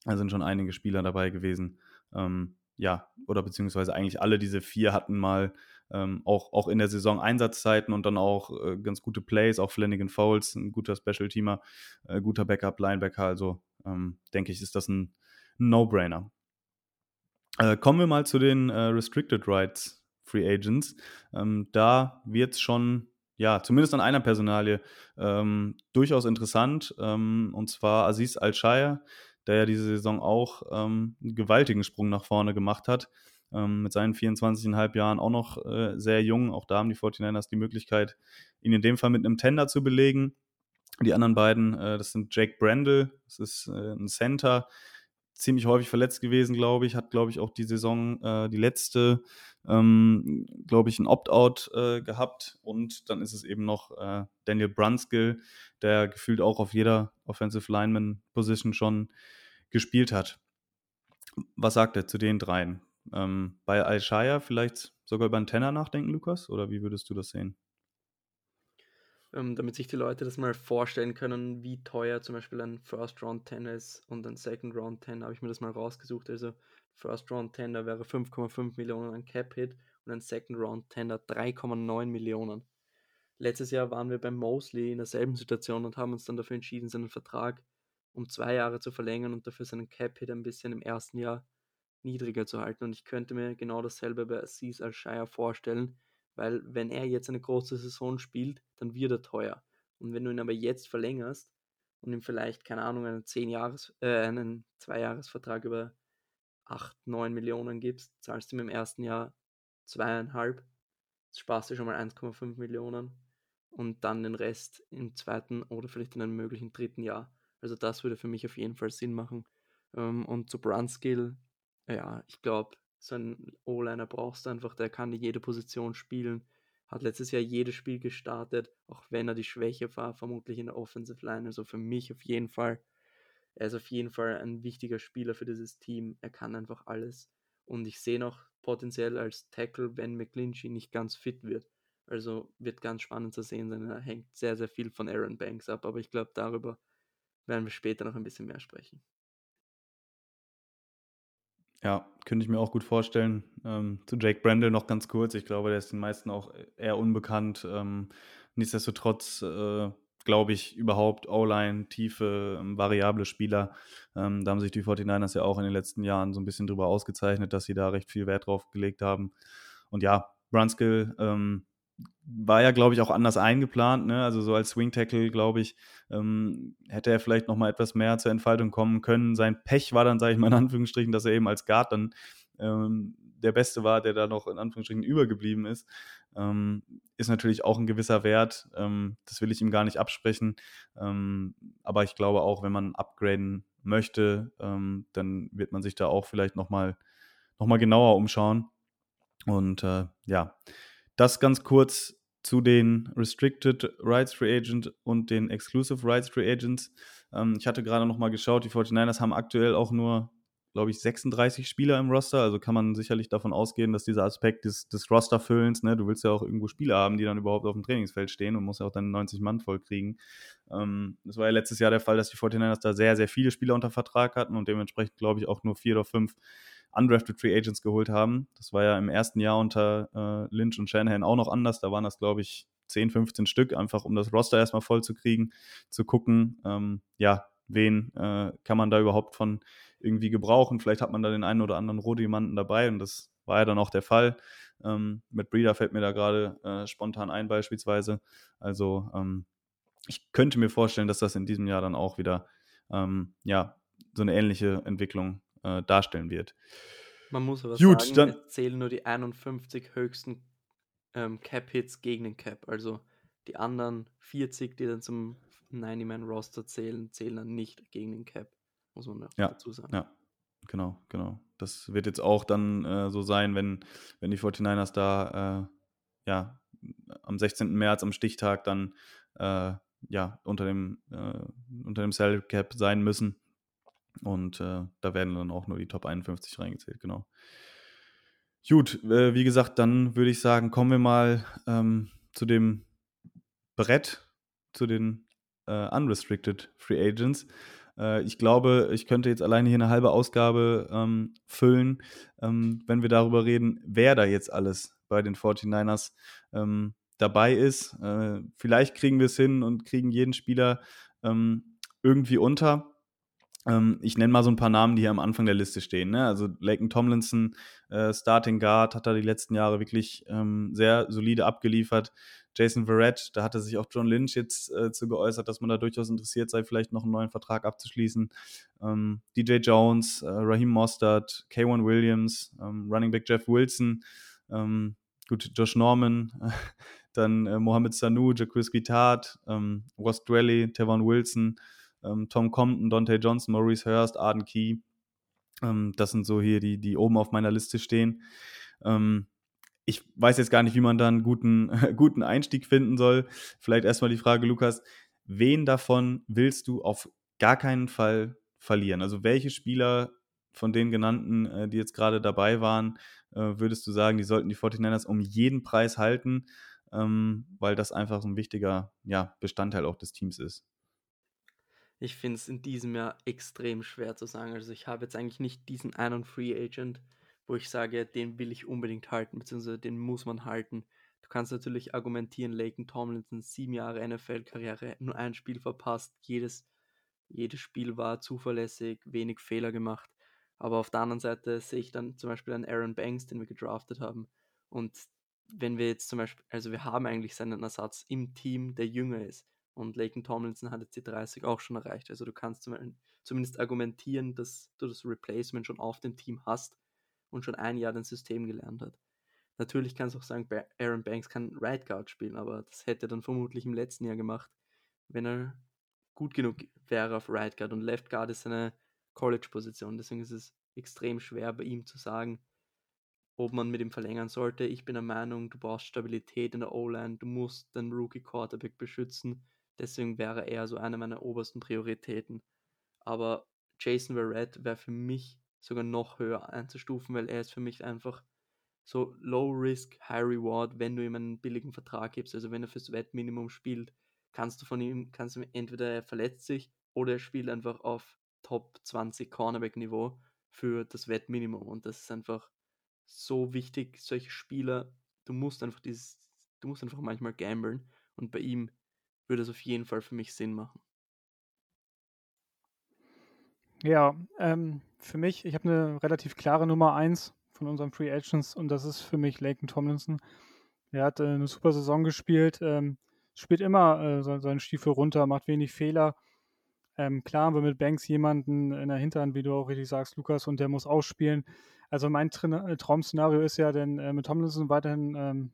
da sind schon einige Spieler dabei gewesen. Ähm, ja, oder beziehungsweise eigentlich alle diese vier hatten mal ähm, auch, auch in der Saison Einsatzzeiten und dann auch äh, ganz gute Plays, auch Flanagan Fouls, ein guter Special-Teamer, äh, guter Backup-Linebacker, also ähm, denke ich, ist das ein No-Brainer. Äh, kommen wir mal zu den äh, Restricted Rights Free Agents. Ähm, da wird es schon, ja, zumindest an einer Personalie ähm, durchaus interessant. Ähm, und zwar Aziz Al-Shire, der ja diese Saison auch ähm, einen gewaltigen Sprung nach vorne gemacht hat. Ähm, mit seinen 24,5 Jahren auch noch äh, sehr jung. Auch da haben die 49ers die Möglichkeit, ihn in dem Fall mit einem Tender zu belegen. Die anderen beiden, äh, das sind Jake Brandle, das ist äh, ein Center, ziemlich häufig verletzt gewesen, glaube ich. Hat, glaube ich, auch die Saison, äh, die letzte, ähm, glaube ich, ein Opt-out äh, gehabt. Und dann ist es eben noch äh, Daniel Brunskill, der gefühlt auch auf jeder Offensive Lineman-Position schon gespielt hat. Was sagt er zu den dreien? Ähm, bei Al-Shire vielleicht sogar über einen Tenner nachdenken, Lukas? Oder wie würdest du das sehen? ähm, damit sich die Leute das mal vorstellen können, wie teuer zum Beispiel ein First Round 10 ist und ein Second Round 10, habe ich mir das mal rausgesucht. Also First Round 10 da wäre 5,5 Millionen an Cap Hit und ein Second Round 10 3,9 Millionen. Letztes Jahr waren wir beim Mosley in derselben Situation und haben uns dann dafür entschieden, seinen Vertrag um zwei Jahre zu verlängern und dafür seinen Cap Hit ein bisschen im ersten Jahr niedriger zu halten. Und ich könnte mir genau dasselbe bei Aziz Al-Shire vorstellen, weil wenn er jetzt eine große Saison spielt, dann wird er teuer. Und wenn du ihn aber jetzt verlängerst und ihm vielleicht, keine Ahnung, einen 10 Jahres, äh, einen 2-Jahres-Vertrag über 8, 9 Millionen gibst, zahlst du ihm im ersten Jahr zweieinhalb, sparst du schon mal 1,5 Millionen und dann den Rest im zweiten oder vielleicht in einem möglichen dritten Jahr. Also das würde für mich auf jeden Fall Sinn machen. Ähm, und zu Brunskill, ja, ich glaube, so einen O-Liner brauchst du einfach, der kann jede Position spielen. Hat letztes Jahr jedes Spiel gestartet, auch wenn er die Schwäche war, vermutlich in der Offensive Line. Also für mich auf jeden Fall. Er ist auf jeden Fall ein wichtiger Spieler für dieses Team. Er kann einfach alles. Und ich sehe noch potenziell als Tackle, wenn McClinchy nicht ganz fit wird. Also wird ganz spannend zu sehen sein. Er hängt sehr, sehr viel von Aaron Banks ab. Aber ich glaube, darüber werden wir später noch ein bisschen mehr sprechen. Ja, könnte ich mir auch gut vorstellen. Ähm, zu Jake Brandel noch ganz kurz. Ich glaube, der ist den meisten auch eher unbekannt. Ähm, nichtsdestotrotz äh, glaube ich überhaupt O-Line, tiefe, ähm, variable Spieler. Ähm, da haben sich die 49ers ja auch in den letzten Jahren so ein bisschen drüber ausgezeichnet, dass sie da recht viel Wert drauf gelegt haben. Und ja, Brunskill ähm, war ja, glaube ich, auch anders eingeplant. Ne? Also so als Swing Tackle, glaube ich, ähm, hätte er vielleicht noch mal etwas mehr zur Entfaltung kommen können. Sein Pech war dann, sage ich mal in Anführungsstrichen, dass er eben als Guard dann ähm, der Beste war, der da noch in Anführungsstrichen übergeblieben ist. Ähm, ist natürlich auch ein gewisser Wert. Ähm, das will ich ihm gar nicht absprechen. Ähm, aber ich glaube auch, wenn man upgraden möchte, ähm, dann wird man sich da auch vielleicht noch mal, noch mal genauer umschauen. Und äh, ja, das ganz kurz zu den Restricted Rights Free Agent und den Exclusive Rights Free Agents. Ähm, ich hatte gerade noch mal geschaut, die 49ers haben aktuell auch nur, glaube ich, 36 Spieler im Roster. Also kann man sicherlich davon ausgehen, dass dieser Aspekt des, des Rosterfüllens, ne, du willst ja auch irgendwo Spieler haben, die dann überhaupt auf dem Trainingsfeld stehen und musst ja auch dann 90 Mann voll kriegen. Ähm, das war ja letztes Jahr der Fall, dass die 49ers da sehr, sehr viele Spieler unter Vertrag hatten und dementsprechend, glaube ich, auch nur vier oder fünf undrafted Free Agents geholt haben. Das war ja im ersten Jahr unter äh, Lynch und Shanahan auch noch anders. Da waren das, glaube ich, 10, 15 Stück, einfach um das Roster erstmal voll zu kriegen, zu gucken, ähm, ja, wen äh, kann man da überhaupt von irgendwie gebrauchen. Vielleicht hat man da den einen oder anderen Rohdiamanten dabei und das war ja dann auch der Fall. Ähm, mit Breeder fällt mir da gerade äh, spontan ein beispielsweise. Also ähm, ich könnte mir vorstellen, dass das in diesem Jahr dann auch wieder ähm, ja, so eine ähnliche Entwicklung äh, darstellen wird. Man muss aber Gut, sagen, dann, es zählen nur die 51 höchsten ähm, Cap-Hits gegen den Cap. Also die anderen 40, die dann zum 90-Man-Roster zählen, zählen dann nicht gegen den Cap, muss man ja, dazu sagen. Ja, genau, genau. Das wird jetzt auch dann äh, so sein, wenn, wenn die 49ers da äh, ja, am 16. März am Stichtag dann äh, ja, unter dem, äh, unter dem Salary Cap sein müssen und äh, da werden dann auch nur die Top 51 reingezählt, genau. Gut, äh, wie gesagt, dann würde ich sagen, kommen wir mal ähm, zu dem Brett, zu den äh, Unrestricted Free Agents. Äh, ich glaube, ich könnte jetzt alleine hier eine halbe Ausgabe ähm, füllen, ähm, wenn wir darüber reden, wer da jetzt alles bei den 49ers ähm, dabei ist. Äh, vielleicht kriegen wir es hin und kriegen jeden Spieler ähm, irgendwie unter. Ähm, ich nenne mal so ein paar Namen, die hier am Anfang der Liste stehen. Ne? Also Laken Tomlinson, äh, Starting Guard, hat da die letzten Jahre wirklich ähm, sehr solide abgeliefert. Jason Verrett, da hatte sich auch John Lynch jetzt äh, zu geäußert, dass man da durchaus interessiert sei, vielleicht noch einen neuen Vertrag abzuschließen. Ähm, DJ Jones, äh, Raheem Mostert, K1 Williams, ähm, Running Back Jeff Wilson, ähm, gut, Josh Norman, dann äh, Mohamed Sanu, Jacques Guitart, ähm, Ross Dwelly, Tevon Wilson, ähm, Tom Compton, Dante Johnson, Maurice Hurst, Arden Key. Ähm, das sind so hier die, die oben auf meiner Liste stehen. Ähm, ich weiß jetzt gar nicht, wie man da einen guten, guten Einstieg finden soll. Vielleicht erstmal die Frage, Lukas, wen davon willst du auf gar keinen Fall verlieren? Also welche Spieler von den genannten, äh, die jetzt gerade dabei waren, äh, würdest du sagen, die sollten die 49ers um jeden Preis halten, ähm, weil das einfach so ein wichtiger Bestandteil auch des Teams ist? Ich finde es in diesem Jahr extrem schwer zu sagen. Also ich habe jetzt eigentlich nicht diesen einen Free Agent, wo ich sage, den will ich unbedingt halten, beziehungsweise den muss man halten. Du kannst natürlich argumentieren, Laken Tomlinson, sieben Jahre NFL-Karriere, nur ein Spiel verpasst, jedes, jedes Spiel war zuverlässig, wenig Fehler gemacht. Aber auf der anderen Seite sehe ich dann zum Beispiel einen Aaron Banks, den wir gedraftet haben. Und wenn wir jetzt zum Beispiel, also wir haben eigentlich seinen Ersatz im Team, der jünger ist. Und Laken Tomlinson hat jetzt die 30 auch schon erreicht. Also du kannst zumindest argumentieren, dass du das Replacement schon auf dem Team hast und schon ein Jahr das System gelernt hat. Natürlich kannst du auch sagen, Aaron Banks kann Right Guard spielen, aber das hätte er dann vermutlich im letzten Jahr gemacht, wenn er gut genug wäre auf Right Guard. Und Left Guard ist eine College-Position, deswegen ist es extrem schwer bei ihm zu sagen, ob man mit ihm verlängern sollte. Ich bin der Meinung, du brauchst Stabilität in der O-Line, du musst den Rookie Quarterback beschützen Deswegen wäre er so eine meiner obersten Prioritäten. Aber Jason Verrett wäre für mich sogar noch höher einzustufen, weil er ist für mich einfach so Low Risk, High Reward, wenn du ihm einen billigen Vertrag gibst. Also wenn er fürs Wettminimum spielt, kannst du von ihm, kannst du entweder er verletzt sich oder er spielt einfach auf Top 20 Cornerback-Niveau für das Wettminimum. Und das ist einfach so wichtig, solche Spieler, du musst einfach dieses, du musst einfach manchmal gamblen. Und bei ihm würde es auf jeden Fall für mich Sinn machen. Ja, ähm, für mich, ich habe eine relativ klare Nummer 1 von unseren Free Agents und das ist für mich Laken Tomlinson. Er hat äh, eine super Saison gespielt, ähm, spielt immer äh, seinen Stiefel runter, macht wenig Fehler. Ähm, klar haben wir mit Banks jemanden in der Hinterhand, wie du auch richtig sagst, Lukas, und der muss ausspielen. Also mein Tra äh, Traum-Szenario ist ja denn äh, mit Tomlinson weiterhin ähm,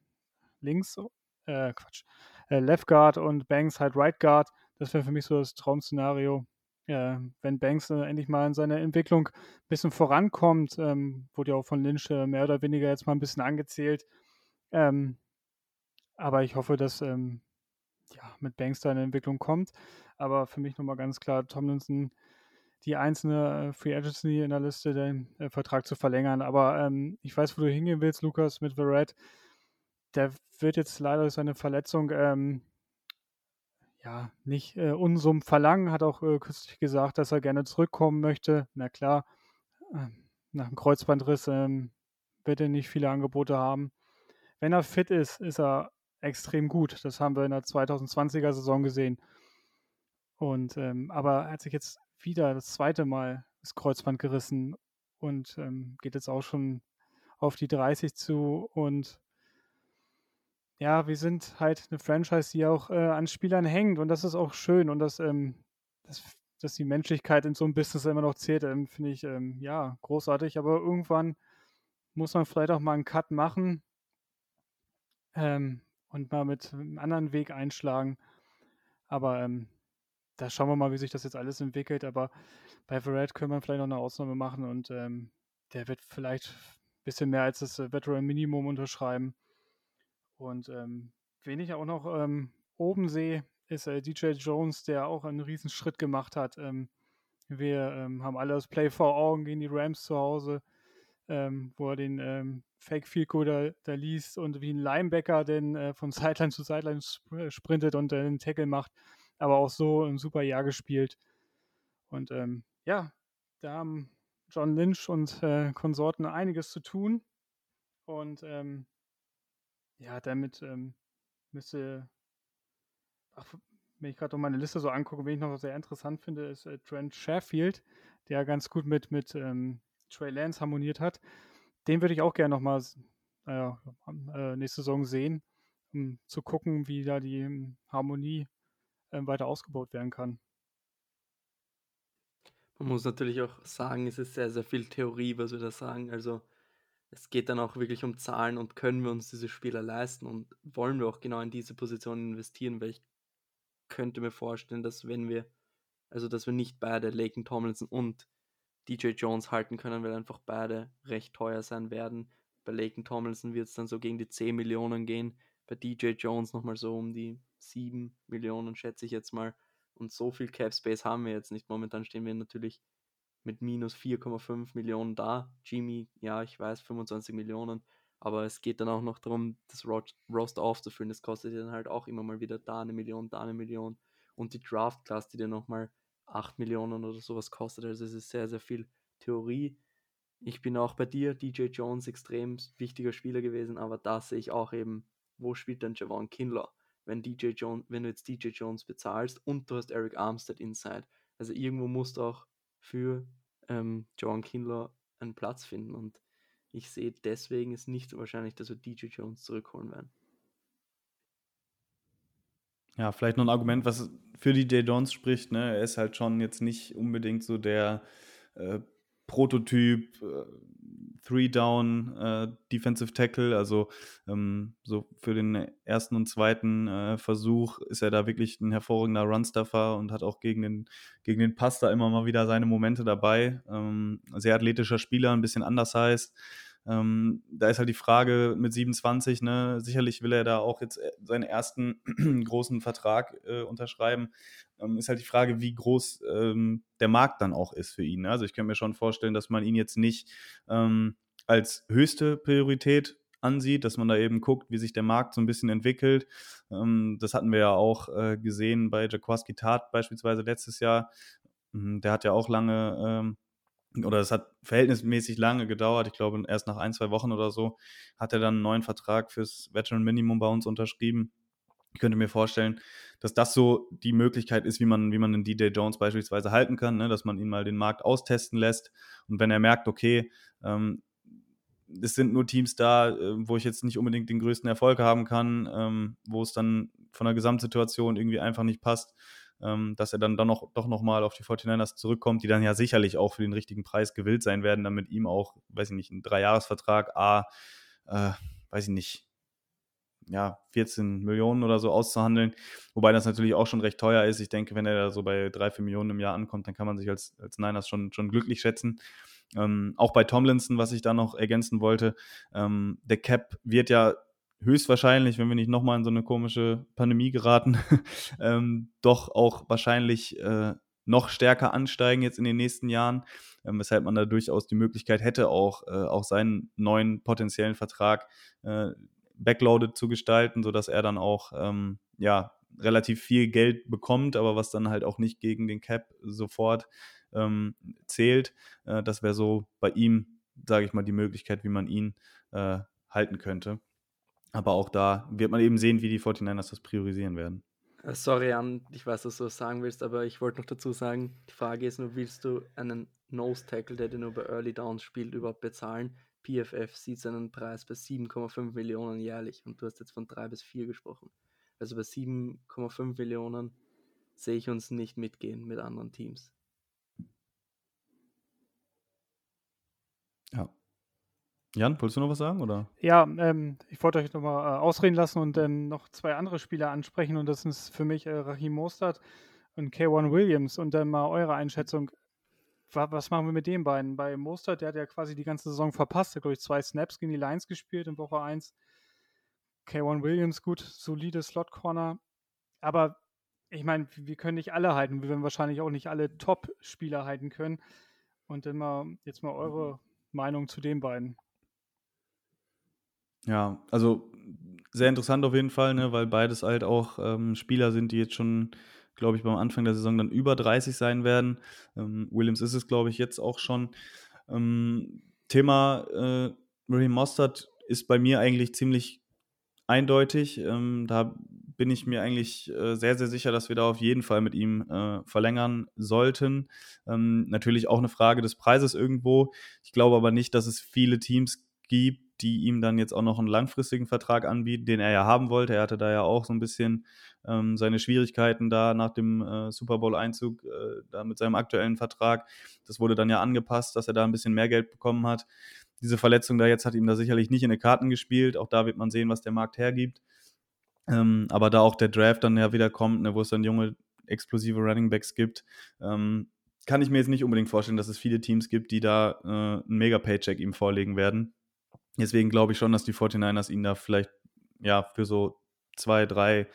links, äh, Quatsch, äh, Left Guard und Banks halt Right Guard. Das wäre für mich so das Traum-Szenario. Äh, wenn Banks äh, endlich mal in seiner Entwicklung ein bisschen vorankommt, ähm, wurde ja auch von Lynch äh, mehr oder weniger jetzt mal ein bisschen angezählt. Ähm, aber ich hoffe, dass ähm, ja, mit Banks da eine Entwicklung kommt. Aber für mich nochmal ganz klar, Tomlinson die einzelne äh, Free Agency in der Liste, den äh, Vertrag zu verlängern. Aber ähm, ich weiß, wo du hingehen willst, Lukas, mit Verrett der wird jetzt leider durch seine Verletzung ähm, ja nicht äh, Unsummen verlangen, hat auch äh, kürzlich gesagt, dass er gerne zurückkommen möchte. Na klar, äh, nach dem Kreuzbandriss ähm, wird er nicht viele Angebote haben. Wenn er fit ist, ist er extrem gut. Das haben wir in der 2020er Saison gesehen. Und ähm, aber er hat sich jetzt wieder das zweite Mal das Kreuzband gerissen und ähm, geht jetzt auch schon auf die 30 zu und ja, wir sind halt eine Franchise, die auch äh, an Spielern hängt und das ist auch schön und das, ähm, das, dass die Menschlichkeit in so einem Business immer noch zählt, ähm, finde ich ähm, ja großartig. Aber irgendwann muss man vielleicht auch mal einen Cut machen ähm, und mal mit einem anderen Weg einschlagen. Aber ähm, da schauen wir mal, wie sich das jetzt alles entwickelt. Aber bei Verrett können wir vielleicht noch eine Ausnahme machen und ähm, der wird vielleicht ein bisschen mehr als das äh, Veteran Minimum unterschreiben. Und ähm, wen ich auch noch ähm, oben sehe, ist äh, DJ Jones, der auch einen riesen Schritt gemacht hat. Ähm, wir ähm, haben alle das Play vor Augen gegen die Rams zu Hause, ähm, wo er den ähm, Fake Field da, da liest und wie ein Linebacker denn äh, von Sideline zu Sideline sp äh, sprintet und den Tackle macht. Aber auch so ein super Jahr gespielt. Und ja, da haben John Lynch und äh, Konsorten einiges zu tun. Und ja, damit ähm, müsste, ach, wenn ich gerade meine Liste so angucke, wen ich noch sehr interessant finde, ist äh, Trent Sheffield, der ganz gut mit, mit ähm, Trey Lance harmoniert hat. Den würde ich auch gerne nochmal äh, nächste Saison sehen, um zu gucken, wie da die ähm, Harmonie äh, weiter ausgebaut werden kann. Man muss natürlich auch sagen, es ist sehr, sehr viel Theorie, was wir da sagen. Also es geht dann auch wirklich um Zahlen und können wir uns diese Spieler leisten und wollen wir auch genau in diese Position investieren, weil ich könnte mir vorstellen, dass wenn wir, also dass wir nicht beide Laken Tomlinson und DJ Jones halten können, weil einfach beide recht teuer sein werden. Bei Laken Tomlinson wird es dann so gegen die 10 Millionen gehen, bei DJ Jones nochmal so um die 7 Millionen, schätze ich jetzt mal. Und so viel Cap Space haben wir jetzt nicht. Momentan stehen wir natürlich mit minus 4,5 Millionen da. Jimmy, ja, ich weiß, 25 Millionen. Aber es geht dann auch noch darum, das Roster aufzufüllen. Das kostet dann halt auch immer mal wieder da eine Million, da eine Million. Und die Draft Class, die dann nochmal 8 Millionen oder sowas kostet. Also es ist sehr, sehr viel Theorie. Ich bin auch bei dir, DJ Jones, extrem wichtiger Spieler gewesen, aber da sehe ich auch eben, wo spielt denn Javon Kindler? Wenn DJ Jones, wenn du jetzt DJ Jones bezahlst und du hast Eric Armstead inside. Also irgendwo musst du auch für ähm, Javon Kindler einen Platz finden und ich sehe deswegen ist nicht so wahrscheinlich, dass wir DJ Jones zurückholen werden. Ja, vielleicht noch ein Argument, was für DJ Jones spricht. Ne? Er ist halt schon jetzt nicht unbedingt so der äh, Prototyp, äh, Three-Down äh, Defensive Tackle. Also ähm, so für den ersten und zweiten äh, Versuch ist er da wirklich ein hervorragender Runstuffer und hat auch gegen den, gegen den Pass da immer mal wieder seine Momente dabei. Ähm, sehr athletischer Spieler, ein bisschen anders heißt. Ähm, da ist halt die Frage mit 27, ne, sicherlich will er da auch jetzt äh, seinen ersten großen Vertrag äh, unterschreiben. Ähm, ist halt die Frage, wie groß ähm, der Markt dann auch ist für ihn. Ne? Also ich kann mir schon vorstellen, dass man ihn jetzt nicht ähm, als höchste Priorität ansieht, dass man da eben guckt, wie sich der Markt so ein bisschen entwickelt. Ähm, das hatten wir ja auch äh, gesehen bei Jaquaski Tat beispielsweise letztes Jahr. Hm, der hat ja auch lange ähm, oder es hat verhältnismäßig lange gedauert. Ich glaube, erst nach ein, zwei Wochen oder so hat er dann einen neuen Vertrag fürs Veteran Minimum bei uns unterschrieben. Ich könnte mir vorstellen, dass das so die Möglichkeit ist, wie man, wie man einen DJ Jones beispielsweise halten kann, ne? dass man ihn mal den Markt austesten lässt. Und wenn er merkt, okay, ähm, es sind nur Teams da, äh, wo ich jetzt nicht unbedingt den größten Erfolg haben kann, ähm, wo es dann von der Gesamtsituation irgendwie einfach nicht passt, ähm, dass er dann, dann noch, doch nochmal auf die 49ers zurückkommt, die dann ja sicherlich auch für den richtigen Preis gewillt sein werden, damit ihm auch, weiß ich nicht, ein Dreijahresvertrag, A, äh, weiß ich nicht, ja, 14 Millionen oder so auszuhandeln. Wobei das natürlich auch schon recht teuer ist. Ich denke, wenn er da so bei 3, 4 Millionen im Jahr ankommt, dann kann man sich als, als Niners schon, schon glücklich schätzen. Ähm, auch bei Tomlinson, was ich da noch ergänzen wollte, ähm, der Cap wird ja höchstwahrscheinlich, wenn wir nicht nochmal in so eine komische Pandemie geraten, ähm, doch auch wahrscheinlich äh, noch stärker ansteigen jetzt in den nächsten Jahren, ähm, weshalb man da durchaus die Möglichkeit hätte, auch, äh, auch seinen neuen potenziellen Vertrag äh, backloaded zu gestalten, sodass er dann auch ähm, ja, relativ viel Geld bekommt, aber was dann halt auch nicht gegen den Cap sofort ähm, zählt. Äh, das wäre so bei ihm, sage ich mal, die Möglichkeit, wie man ihn äh, halten könnte. Aber auch da wird man eben sehen, wie die 49ers das priorisieren werden. Äh, sorry, Jan, ich weiß, dass du das sagen willst, aber ich wollte noch dazu sagen, die Frage ist nur, willst du einen Nose Tackle, der dir nur bei Early Downs spielt, überhaupt bezahlen? PFF sieht seinen Preis bei 7,5 Millionen jährlich und du hast jetzt von 3 bis 4 gesprochen. Also bei 7,5 Millionen sehe ich uns nicht mitgehen mit anderen Teams. Ja, Jan, wolltest du noch was sagen? Oder? Ja, ähm, ich wollte euch nochmal äh, ausreden lassen und ähm, noch zwei andere Spieler ansprechen. Und das sind für mich äh, Rahim Mostert und K1 Williams. Und dann mal eure Einschätzung. Was machen wir mit den beiden? Bei Mostert, der hat ja quasi die ganze Saison verpasst. Der hat, glaube ich, zwei Snaps gegen die Lions gespielt in Woche 1. K1 Williams, gut, solide Slot-Corner. Aber ich meine, wir können nicht alle halten. Wir werden wahrscheinlich auch nicht alle Top-Spieler halten können. Und dann mal, jetzt mal eure Meinung zu den beiden. Ja, also sehr interessant auf jeden Fall, ne, weil beides halt auch ähm, Spieler sind, die jetzt schon, glaube ich, beim Anfang der Saison dann über 30 sein werden. Ähm, Williams ist es, glaube ich, jetzt auch schon. Ähm, Thema äh, Mostert ist bei mir eigentlich ziemlich eindeutig. Ähm, da bin ich mir eigentlich äh, sehr, sehr sicher, dass wir da auf jeden Fall mit ihm äh, verlängern sollten. Ähm, natürlich auch eine Frage des Preises irgendwo. Ich glaube aber nicht, dass es viele Teams gibt, die ihm dann jetzt auch noch einen langfristigen Vertrag anbieten, den er ja haben wollte. Er hatte da ja auch so ein bisschen ähm, seine Schwierigkeiten da nach dem äh, Super Bowl-Einzug, äh, da mit seinem aktuellen Vertrag. Das wurde dann ja angepasst, dass er da ein bisschen mehr Geld bekommen hat. Diese Verletzung da jetzt hat ihm da sicherlich nicht in die Karten gespielt. Auch da wird man sehen, was der Markt hergibt. Ähm, aber da auch der Draft dann ja wieder kommt, ne, wo es dann junge, explosive Running Backs gibt, ähm, kann ich mir jetzt nicht unbedingt vorstellen, dass es viele Teams gibt, die da äh, einen Mega-Paycheck ihm vorlegen werden. Deswegen glaube ich schon, dass die 49ers ihn da vielleicht ja für so zwei, drei,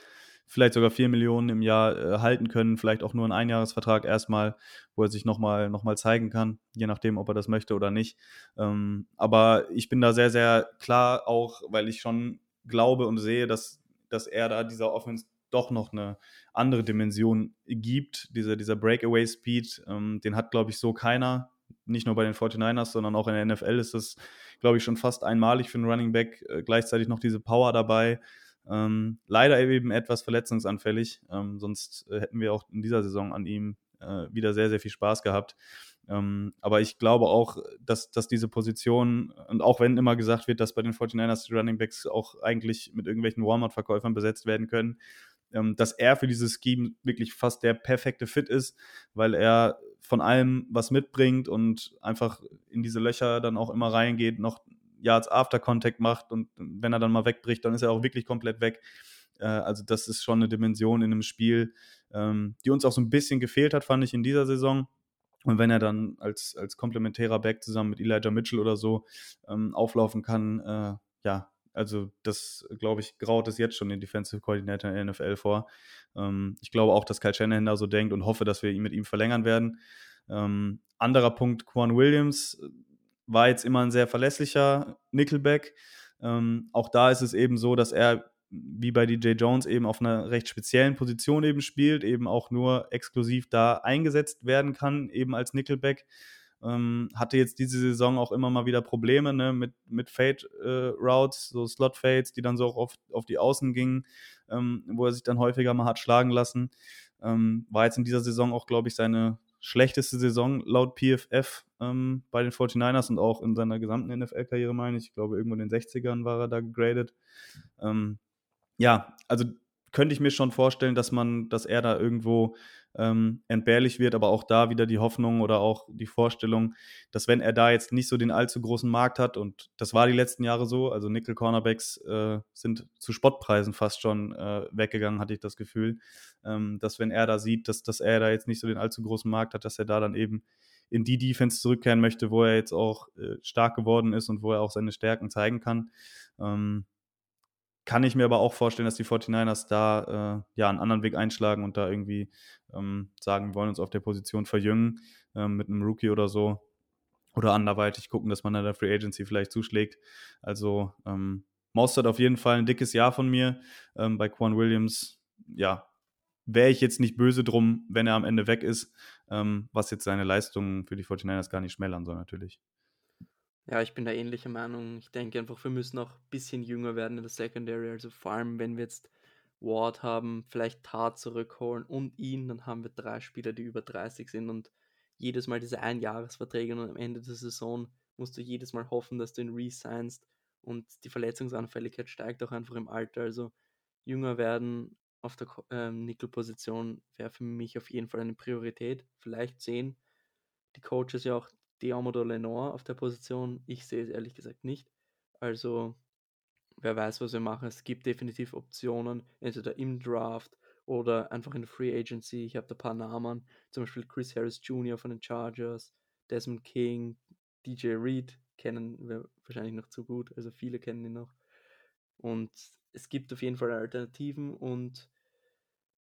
vielleicht sogar vier Millionen im Jahr äh, halten können. Vielleicht auch nur einen Einjahresvertrag erstmal, wo er sich nochmal noch mal zeigen kann, je nachdem, ob er das möchte oder nicht. Ähm, aber ich bin da sehr, sehr klar auch, weil ich schon glaube und sehe, dass, dass er da dieser Offense doch noch eine andere Dimension gibt. Diese, dieser Breakaway-Speed, ähm, den hat, glaube ich, so keiner. Nicht nur bei den 49ers, sondern auch in der NFL ist das glaube ich, schon fast einmalig für einen Running Back. Äh, gleichzeitig noch diese Power dabei. Ähm, leider eben etwas verletzungsanfällig. Ähm, sonst äh, hätten wir auch in dieser Saison an ihm äh, wieder sehr, sehr viel Spaß gehabt. Ähm, aber ich glaube auch, dass, dass diese Position, und auch wenn immer gesagt wird, dass bei den 49ers die Running Backs auch eigentlich mit irgendwelchen Walmart-Verkäufern besetzt werden können, ähm, dass er für dieses Scheme wirklich fast der perfekte Fit ist, weil er von allem was mitbringt und einfach in diese Löcher dann auch immer reingeht, noch Yards After Contact macht und wenn er dann mal wegbricht, dann ist er auch wirklich komplett weg. Äh, also das ist schon eine Dimension in einem Spiel, ähm, die uns auch so ein bisschen gefehlt hat, fand ich in dieser Saison. Und wenn er dann als, als komplementärer Back zusammen mit Elijah Mitchell oder so ähm, auflaufen kann, äh, ja, also das, glaube ich, graut es jetzt schon den Defensive Coordinator in der NFL vor. Ähm, ich glaube auch, dass Kyle Shanahan da so denkt und hoffe, dass wir ihn mit ihm verlängern werden. Ähm, anderer Punkt, Quan Williams äh, war jetzt immer ein sehr verlässlicher Nickelback. Ähm, auch da ist es eben so, dass er wie bei DJ Jones eben auf einer recht speziellen Position eben spielt, eben auch nur exklusiv da eingesetzt werden kann, eben als Nickelback. Ähm, hatte jetzt diese Saison auch immer mal wieder Probleme ne, mit, mit Fade-Routes, äh, so Slot-Fades, die dann so auch auf, auf die Außen gingen, ähm, wo er sich dann häufiger mal hat schlagen lassen. Ähm, war jetzt in dieser Saison auch, glaube ich, seine schlechteste Saison laut PFF ähm, bei den 49ers und auch in seiner gesamten NFL-Karriere, meine ich. Ich glaube, irgendwo in den 60ern war er da gegradet. Ähm, ja, also könnte ich mir schon vorstellen, dass man, dass er da irgendwo ähm, entbehrlich wird, aber auch da wieder die Hoffnung oder auch die Vorstellung, dass wenn er da jetzt nicht so den allzu großen Markt hat, und das war die letzten Jahre so, also Nickel Cornerbacks äh, sind zu Spottpreisen fast schon äh, weggegangen, hatte ich das Gefühl, ähm, dass wenn er da sieht, dass, dass er da jetzt nicht so den allzu großen Markt hat, dass er da dann eben in die Defense zurückkehren möchte, wo er jetzt auch äh, stark geworden ist und wo er auch seine Stärken zeigen kann. Ähm, kann ich mir aber auch vorstellen, dass die 49ers da äh, ja einen anderen Weg einschlagen und da irgendwie ähm, sagen, wir wollen uns auf der Position verjüngen ähm, mit einem Rookie oder so. Oder anderweitig gucken, dass man da der Free Agency vielleicht zuschlägt. Also ähm, Mostert auf jeden Fall ein dickes Jahr von mir. Ähm, bei Quan Williams, ja, wäre ich jetzt nicht böse drum, wenn er am Ende weg ist, ähm, was jetzt seine Leistungen für die 49ers gar nicht schmälern soll natürlich. Ja, ich bin da ähnlicher Meinung. Ich denke einfach, wir müssen auch ein bisschen jünger werden in der Secondary. Also vor allem, wenn wir jetzt Ward haben, vielleicht Tat zurückholen und ihn, dann haben wir drei Spieler, die über 30 sind und jedes Mal diese Einjahresverträge und am Ende der Saison musst du jedes Mal hoffen, dass du ihn resignst und die Verletzungsanfälligkeit steigt auch einfach im Alter. Also jünger werden auf der ähm, Nickel-Position wäre für mich auf jeden Fall eine Priorität. Vielleicht sehen die Coaches ja auch Diamodo Lenore auf der Position. Ich sehe es ehrlich gesagt nicht. Also, wer weiß, was wir machen. Es gibt definitiv Optionen, entweder im Draft oder einfach in der Free Agency. Ich habe da ein paar Namen, zum Beispiel Chris Harris Jr. von den Chargers, Desmond King, DJ Reed kennen wir wahrscheinlich noch zu gut, also viele kennen ihn noch. Und es gibt auf jeden Fall Alternativen und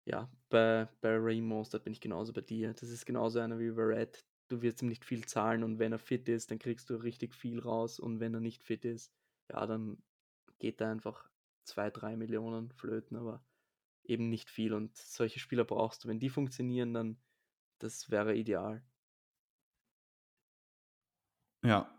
ja, bei, bei Ray Mostert bin ich genauso bei dir. Das ist genauso einer wie Verrett, du wirst ihm nicht viel zahlen und wenn er fit ist, dann kriegst du richtig viel raus und wenn er nicht fit ist, ja, dann geht da einfach zwei, drei Millionen flöten, aber eben nicht viel und solche Spieler brauchst du. Wenn die funktionieren, dann das wäre ideal. Ja,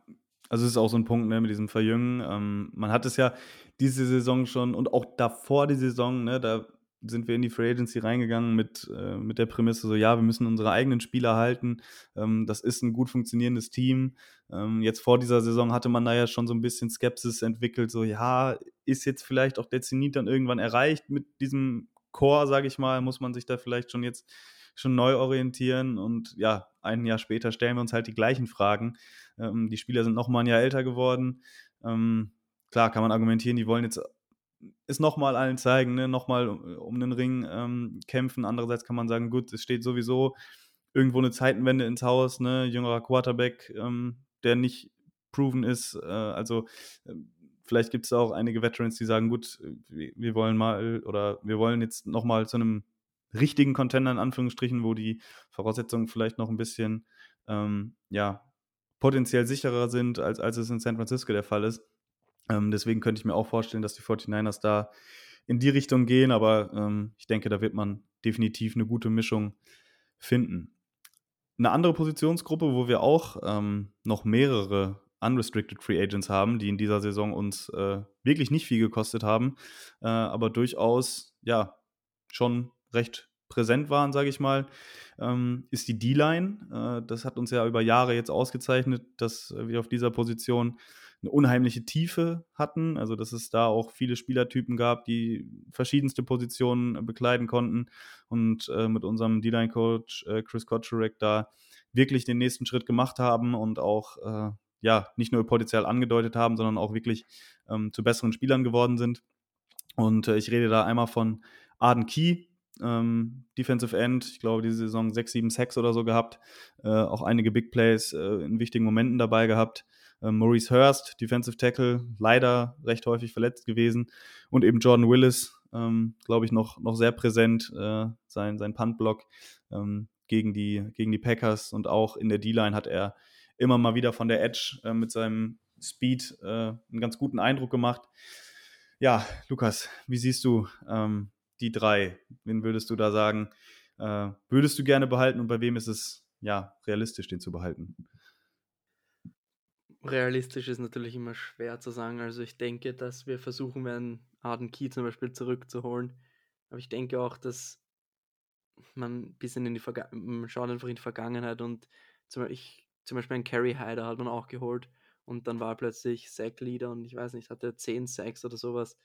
also es ist auch so ein Punkt ne, mit diesem Verjüngen. Ähm, man hat es ja diese Saison schon und auch davor die Saison, ne, da sind wir in die Free Agency reingegangen mit, äh, mit der Prämisse, so ja, wir müssen unsere eigenen Spieler halten. Ähm, das ist ein gut funktionierendes Team. Ähm, jetzt vor dieser Saison hatte man da ja schon so ein bisschen Skepsis entwickelt, so ja, ist jetzt vielleicht auch der Zenit dann irgendwann erreicht mit diesem Core, sage ich mal, muss man sich da vielleicht schon jetzt schon neu orientieren und ja, ein Jahr später stellen wir uns halt die gleichen Fragen. Ähm, die Spieler sind noch mal ein Jahr älter geworden. Ähm, klar kann man argumentieren, die wollen jetzt es nochmal allen zeigen, ne? nochmal um, um den Ring ähm, kämpfen. Andererseits kann man sagen, gut, es steht sowieso irgendwo eine Zeitenwende ins Haus, ne? jüngerer Quarterback, ähm, der nicht proven ist. Äh, also äh, vielleicht gibt es auch einige Veterans, die sagen, gut, wir, wir wollen mal oder wir wollen jetzt nochmal zu einem richtigen Contender in Anführungsstrichen, wo die Voraussetzungen vielleicht noch ein bisschen ähm, ja, potenziell sicherer sind, als, als es in San Francisco der Fall ist. Ähm, deswegen könnte ich mir auch vorstellen, dass die 49ers da in die Richtung gehen, aber ähm, ich denke, da wird man definitiv eine gute Mischung finden. Eine andere Positionsgruppe, wo wir auch ähm, noch mehrere Unrestricted Free Agents haben, die in dieser Saison uns äh, wirklich nicht viel gekostet haben, äh, aber durchaus ja schon recht präsent waren, sage ich mal, ähm, ist die D-Line. Äh, das hat uns ja über Jahre jetzt ausgezeichnet, dass wir auf dieser Position eine unheimliche Tiefe hatten. Also, dass es da auch viele Spielertypen gab, die verschiedenste Positionen bekleiden konnten. Und äh, mit unserem D-Line-Coach äh, Chris Kotcherek da wirklich den nächsten Schritt gemacht haben und auch äh, ja nicht nur potenziell angedeutet haben, sondern auch wirklich ähm, zu besseren Spielern geworden sind. Und äh, ich rede da einmal von Arden Key, ähm, Defensive End, ich glaube, diese Saison 6, 7 Sacks oder so gehabt, äh, auch einige Big Plays äh, in wichtigen Momenten dabei gehabt. Äh, Maurice Hurst, Defensive Tackle, leider recht häufig verletzt gewesen. Und eben Jordan Willis, ähm, glaube ich, noch, noch sehr präsent, äh, sein, sein Puntblock ähm, gegen, die, gegen die Packers. Und auch in der D-Line hat er immer mal wieder von der Edge äh, mit seinem Speed äh, einen ganz guten Eindruck gemacht. Ja, Lukas, wie siehst du ähm, die drei? Wen würdest du da sagen, äh, würdest du gerne behalten und bei wem ist es ja realistisch, den zu behalten? Realistisch ist natürlich immer schwer zu sagen. Also ich denke, dass wir versuchen werden, Arden Key zum Beispiel zurückzuholen. Aber ich denke auch, dass man ein bisschen in die Vergangenheit, schaut einfach in die Vergangenheit und zum, ich, zum Beispiel einen Carry Hyder hat man auch geholt und dann war er plötzlich Sack Leader und ich weiß nicht, hatte 10 Sacks oder sowas.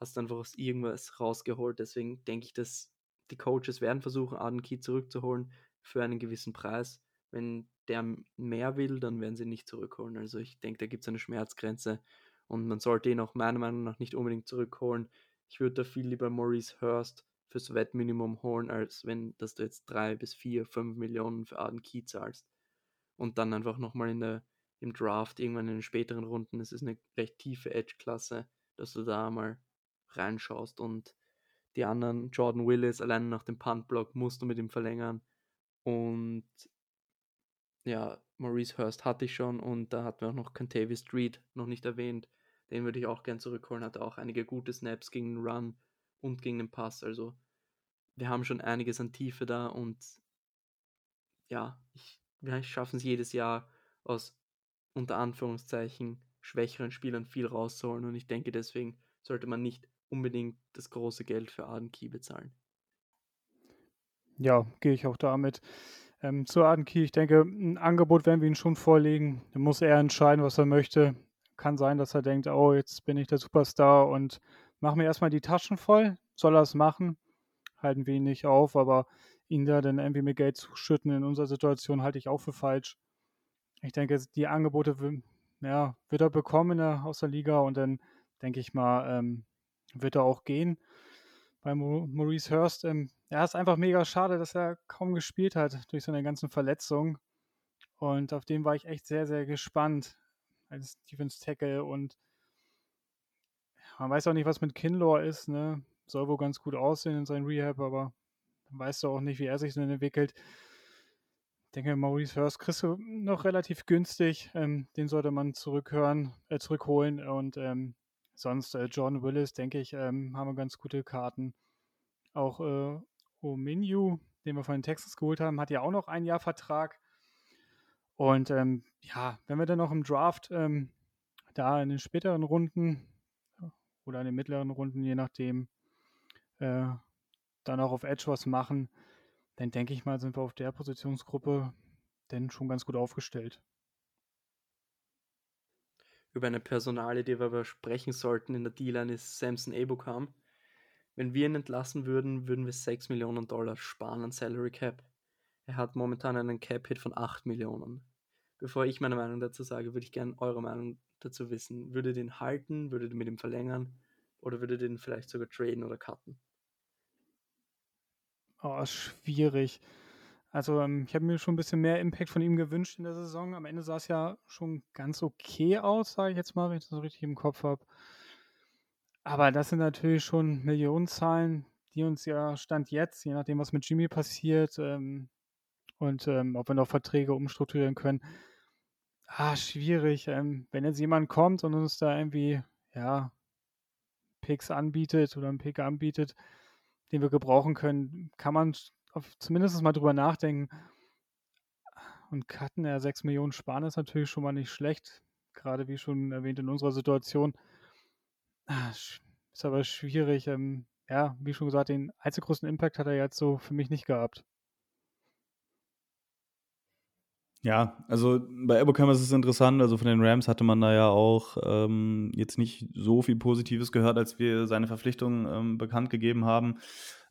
Hast einfach aus irgendwas rausgeholt. Deswegen denke ich, dass die Coaches werden versuchen, Arden Key zurückzuholen für einen gewissen Preis. Wenn der mehr will, dann werden sie ihn nicht zurückholen. Also ich denke, da gibt es eine Schmerzgrenze und man sollte ihn auch meiner Meinung nach nicht unbedingt zurückholen. Ich würde da viel lieber Maurice Hurst fürs Wettminimum holen, als wenn dass du jetzt drei bis vier, fünf Millionen für Arden Key zahlst. Und dann einfach nochmal in der, im Draft, irgendwann in den späteren Runden, es ist eine recht tiefe Edge-Klasse, dass du da mal reinschaust und die anderen, Jordan Willis, allein nach dem Punt-Block musst du mit ihm verlängern. Und ja, Maurice Hurst hatte ich schon und da hatten wir auch noch Cantavis Street noch nicht erwähnt. Den würde ich auch gern zurückholen. Hatte auch einige gute Snaps gegen den Run und gegen den Pass. Also wir haben schon einiges an Tiefe da und ja, ich, wir schaffen es jedes Jahr aus unter Anführungszeichen schwächeren Spielern viel rauszuholen und ich denke deswegen sollte man nicht unbedingt das große Geld für Arden Key bezahlen. Ja, gehe ich auch damit. Ähm, zu Adenki, ich denke, ein Angebot werden wir ihm schon vorlegen. Dann muss er entscheiden, was er möchte. Kann sein, dass er denkt, oh, jetzt bin ich der Superstar und mach mir erstmal die Taschen voll. Soll er es machen? Halten wir ihn nicht auf, aber ihn da dann irgendwie mit Geld zuschütten in unserer Situation halte ich auch für falsch. Ich denke, die Angebote ja, wird er bekommen der, aus der Liga und dann denke ich mal, ähm, wird er auch gehen bei Maurice Hurst. Ähm, ja, ist einfach mega schade, dass er kaum gespielt hat durch seine ganzen Verletzungen. Und auf den war ich echt sehr, sehr gespannt als Defense Tackle. Und man weiß auch nicht, was mit Kinlaw ist. Ne? Soll wohl ganz gut aussehen in seinem Rehab, aber dann weißt du auch nicht, wie er sich dann entwickelt. Ich denke, Maurice Hurst kriegst du noch relativ günstig. Ähm, den sollte man zurückhören, äh, zurückholen. Und ähm, sonst äh, John Willis, denke ich, ähm, haben wir ganz gute Karten. Auch äh, Ominu, den wir von den Texans geholt haben, hat ja auch noch ein Jahr Vertrag. Und ähm, ja, wenn wir dann noch im Draft ähm, da in den späteren Runden oder in den mittleren Runden, je nachdem, äh, dann auch auf Edge was machen, dann denke ich mal, sind wir auf der Positionsgruppe denn schon ganz gut aufgestellt. Über eine Personale, die wir aber sprechen sollten in der D-Line, ist Samson Ebukam. Wenn wir ihn entlassen würden, würden wir 6 Millionen Dollar sparen an Salary Cap. Er hat momentan einen Cap-Hit von 8 Millionen. Bevor ich meine Meinung dazu sage, würde ich gerne eure Meinung dazu wissen. Würdet ihr ihn halten? Würdet ihr mit ihm verlängern? Oder würdet ihr ihn vielleicht sogar traden oder cutten? Oh, schwierig. Also ähm, ich habe mir schon ein bisschen mehr Impact von ihm gewünscht in der Saison. Am Ende sah es ja schon ganz okay aus, sage ich jetzt mal, wenn ich das so richtig im Kopf habe. Aber das sind natürlich schon Millionenzahlen, die uns ja Stand jetzt, je nachdem, was mit Jimmy passiert ähm, und ähm, ob wir noch Verträge umstrukturieren können, ah, schwierig. Ähm, wenn jetzt jemand kommt und uns da irgendwie, ja, Picks anbietet oder einen Pick anbietet, den wir gebrauchen können, kann man auf, zumindest mal drüber nachdenken. Und Cutten, ja, 6 Millionen sparen ist natürlich schon mal nicht schlecht. Gerade wie schon erwähnt in unserer Situation. Ah, ist aber schwierig. Ähm, ja, wie schon gesagt, den einzig großen Impact hat er jetzt so für mich nicht gehabt. Ja, also bei Ebocam ist es interessant. Also von den Rams hatte man da ja auch ähm, jetzt nicht so viel Positives gehört, als wir seine Verpflichtung ähm, bekannt gegeben haben.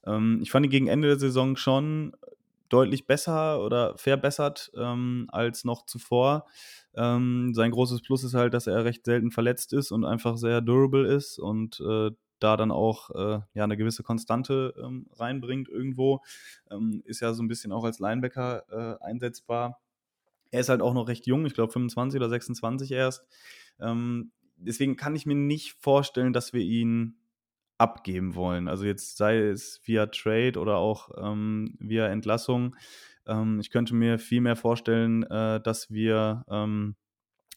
Ähm, ich fand ihn gegen Ende der Saison schon deutlich besser oder verbessert ähm, als noch zuvor. Ähm, sein großes Plus ist halt, dass er recht selten verletzt ist und einfach sehr durable ist und äh, da dann auch äh, ja, eine gewisse Konstante ähm, reinbringt irgendwo. Ähm, ist ja so ein bisschen auch als Linebacker äh, einsetzbar. Er ist halt auch noch recht jung, ich glaube 25 oder 26 erst. Ähm, deswegen kann ich mir nicht vorstellen, dass wir ihn abgeben wollen. Also jetzt sei es via Trade oder auch ähm, via Entlassung. Ähm, ich könnte mir viel mehr vorstellen, äh, dass wir ähm,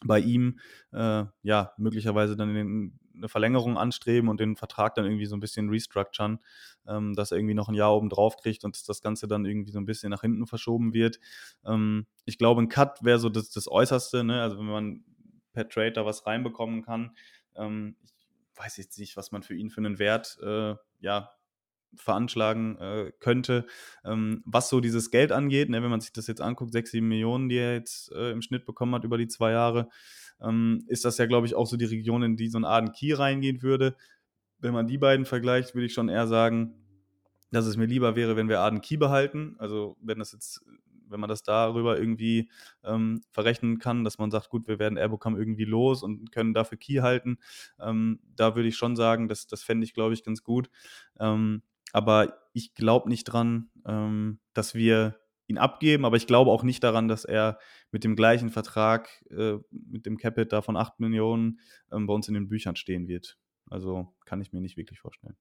bei ihm äh, ja möglicherweise dann den, eine Verlängerung anstreben und den Vertrag dann irgendwie so ein bisschen restructuren, ähm, dass er irgendwie noch ein Jahr oben drauf kriegt und das Ganze dann irgendwie so ein bisschen nach hinten verschoben wird. Ähm, ich glaube, ein Cut wäre so das, das Äußerste, ne? also wenn man per Trade da was reinbekommen kann. Ähm, ich weiß jetzt nicht, was man für ihn für einen Wert äh, ja, veranschlagen äh, könnte. Ähm, was so dieses Geld angeht, ne, wenn man sich das jetzt anguckt, 6, 7 Millionen, die er jetzt äh, im Schnitt bekommen hat über die zwei Jahre, ähm, ist das ja, glaube ich, auch so die Region, in die so ein Aden Key reingehen würde. Wenn man die beiden vergleicht, würde ich schon eher sagen, dass es mir lieber wäre, wenn wir Aden Key behalten. Also wenn das jetzt, wenn man das darüber irgendwie ähm, verrechnen kann, dass man sagt, gut, wir werden Airbocam irgendwie los und können dafür Key halten. Ähm, da würde ich schon sagen, das, das fände ich, glaube ich, ganz gut. Ähm, aber ich glaube nicht dran, ähm, dass wir ihn abgeben, aber ich glaube auch nicht daran, dass er mit dem gleichen Vertrag, äh, mit dem Capit da von 8 Millionen ähm, bei uns in den Büchern stehen wird. Also kann ich mir nicht wirklich vorstellen.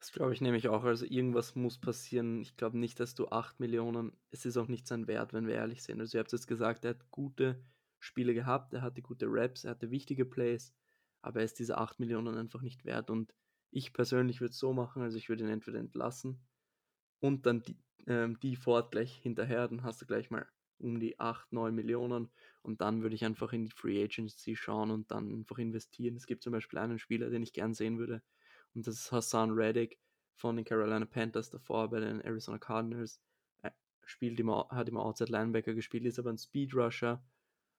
Das glaube ich nämlich auch. Also irgendwas muss passieren. Ich glaube nicht, dass du 8 Millionen, es ist auch nicht sein Wert, wenn wir ehrlich sind. Also ihr habt jetzt gesagt, er hat gute Spiele gehabt, er hatte gute Raps, er hatte wichtige Plays, aber er ist diese 8 Millionen einfach nicht wert. Und ich persönlich würde es so machen, also ich würde ihn entweder entlassen und dann die, ähm, die Ford gleich hinterher, dann hast du gleich mal um die 8, 9 Millionen und dann würde ich einfach in die Free Agency schauen und dann einfach investieren. Es gibt zum Beispiel einen Spieler, den ich gern sehen würde und das ist Hassan Reddick von den Carolina Panthers davor bei den Arizona Cardinals. Er spielt immer, hat immer Outside Linebacker gespielt, ist aber ein Speed Rusher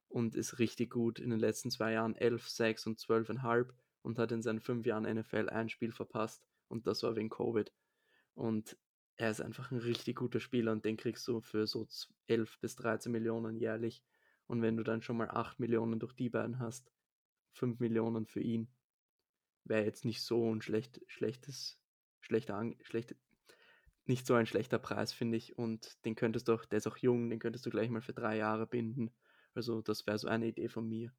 und ist richtig gut in den letzten zwei Jahren 11, 6 und 12,5 und hat in seinen fünf Jahren NFL ein Spiel verpasst und das war wegen Covid. Und er ist einfach ein richtig guter Spieler und den kriegst du für so 11 bis 13 Millionen jährlich. Und wenn du dann schon mal 8 Millionen durch die beiden hast, 5 Millionen für ihn, wäre jetzt nicht so ein schlecht, schlechtes, schlechter, schlechte, nicht so ein schlechter Preis, finde ich. Und den könntest du auch, der ist auch jung, den könntest du gleich mal für drei Jahre binden. Also das wäre so eine Idee von mir.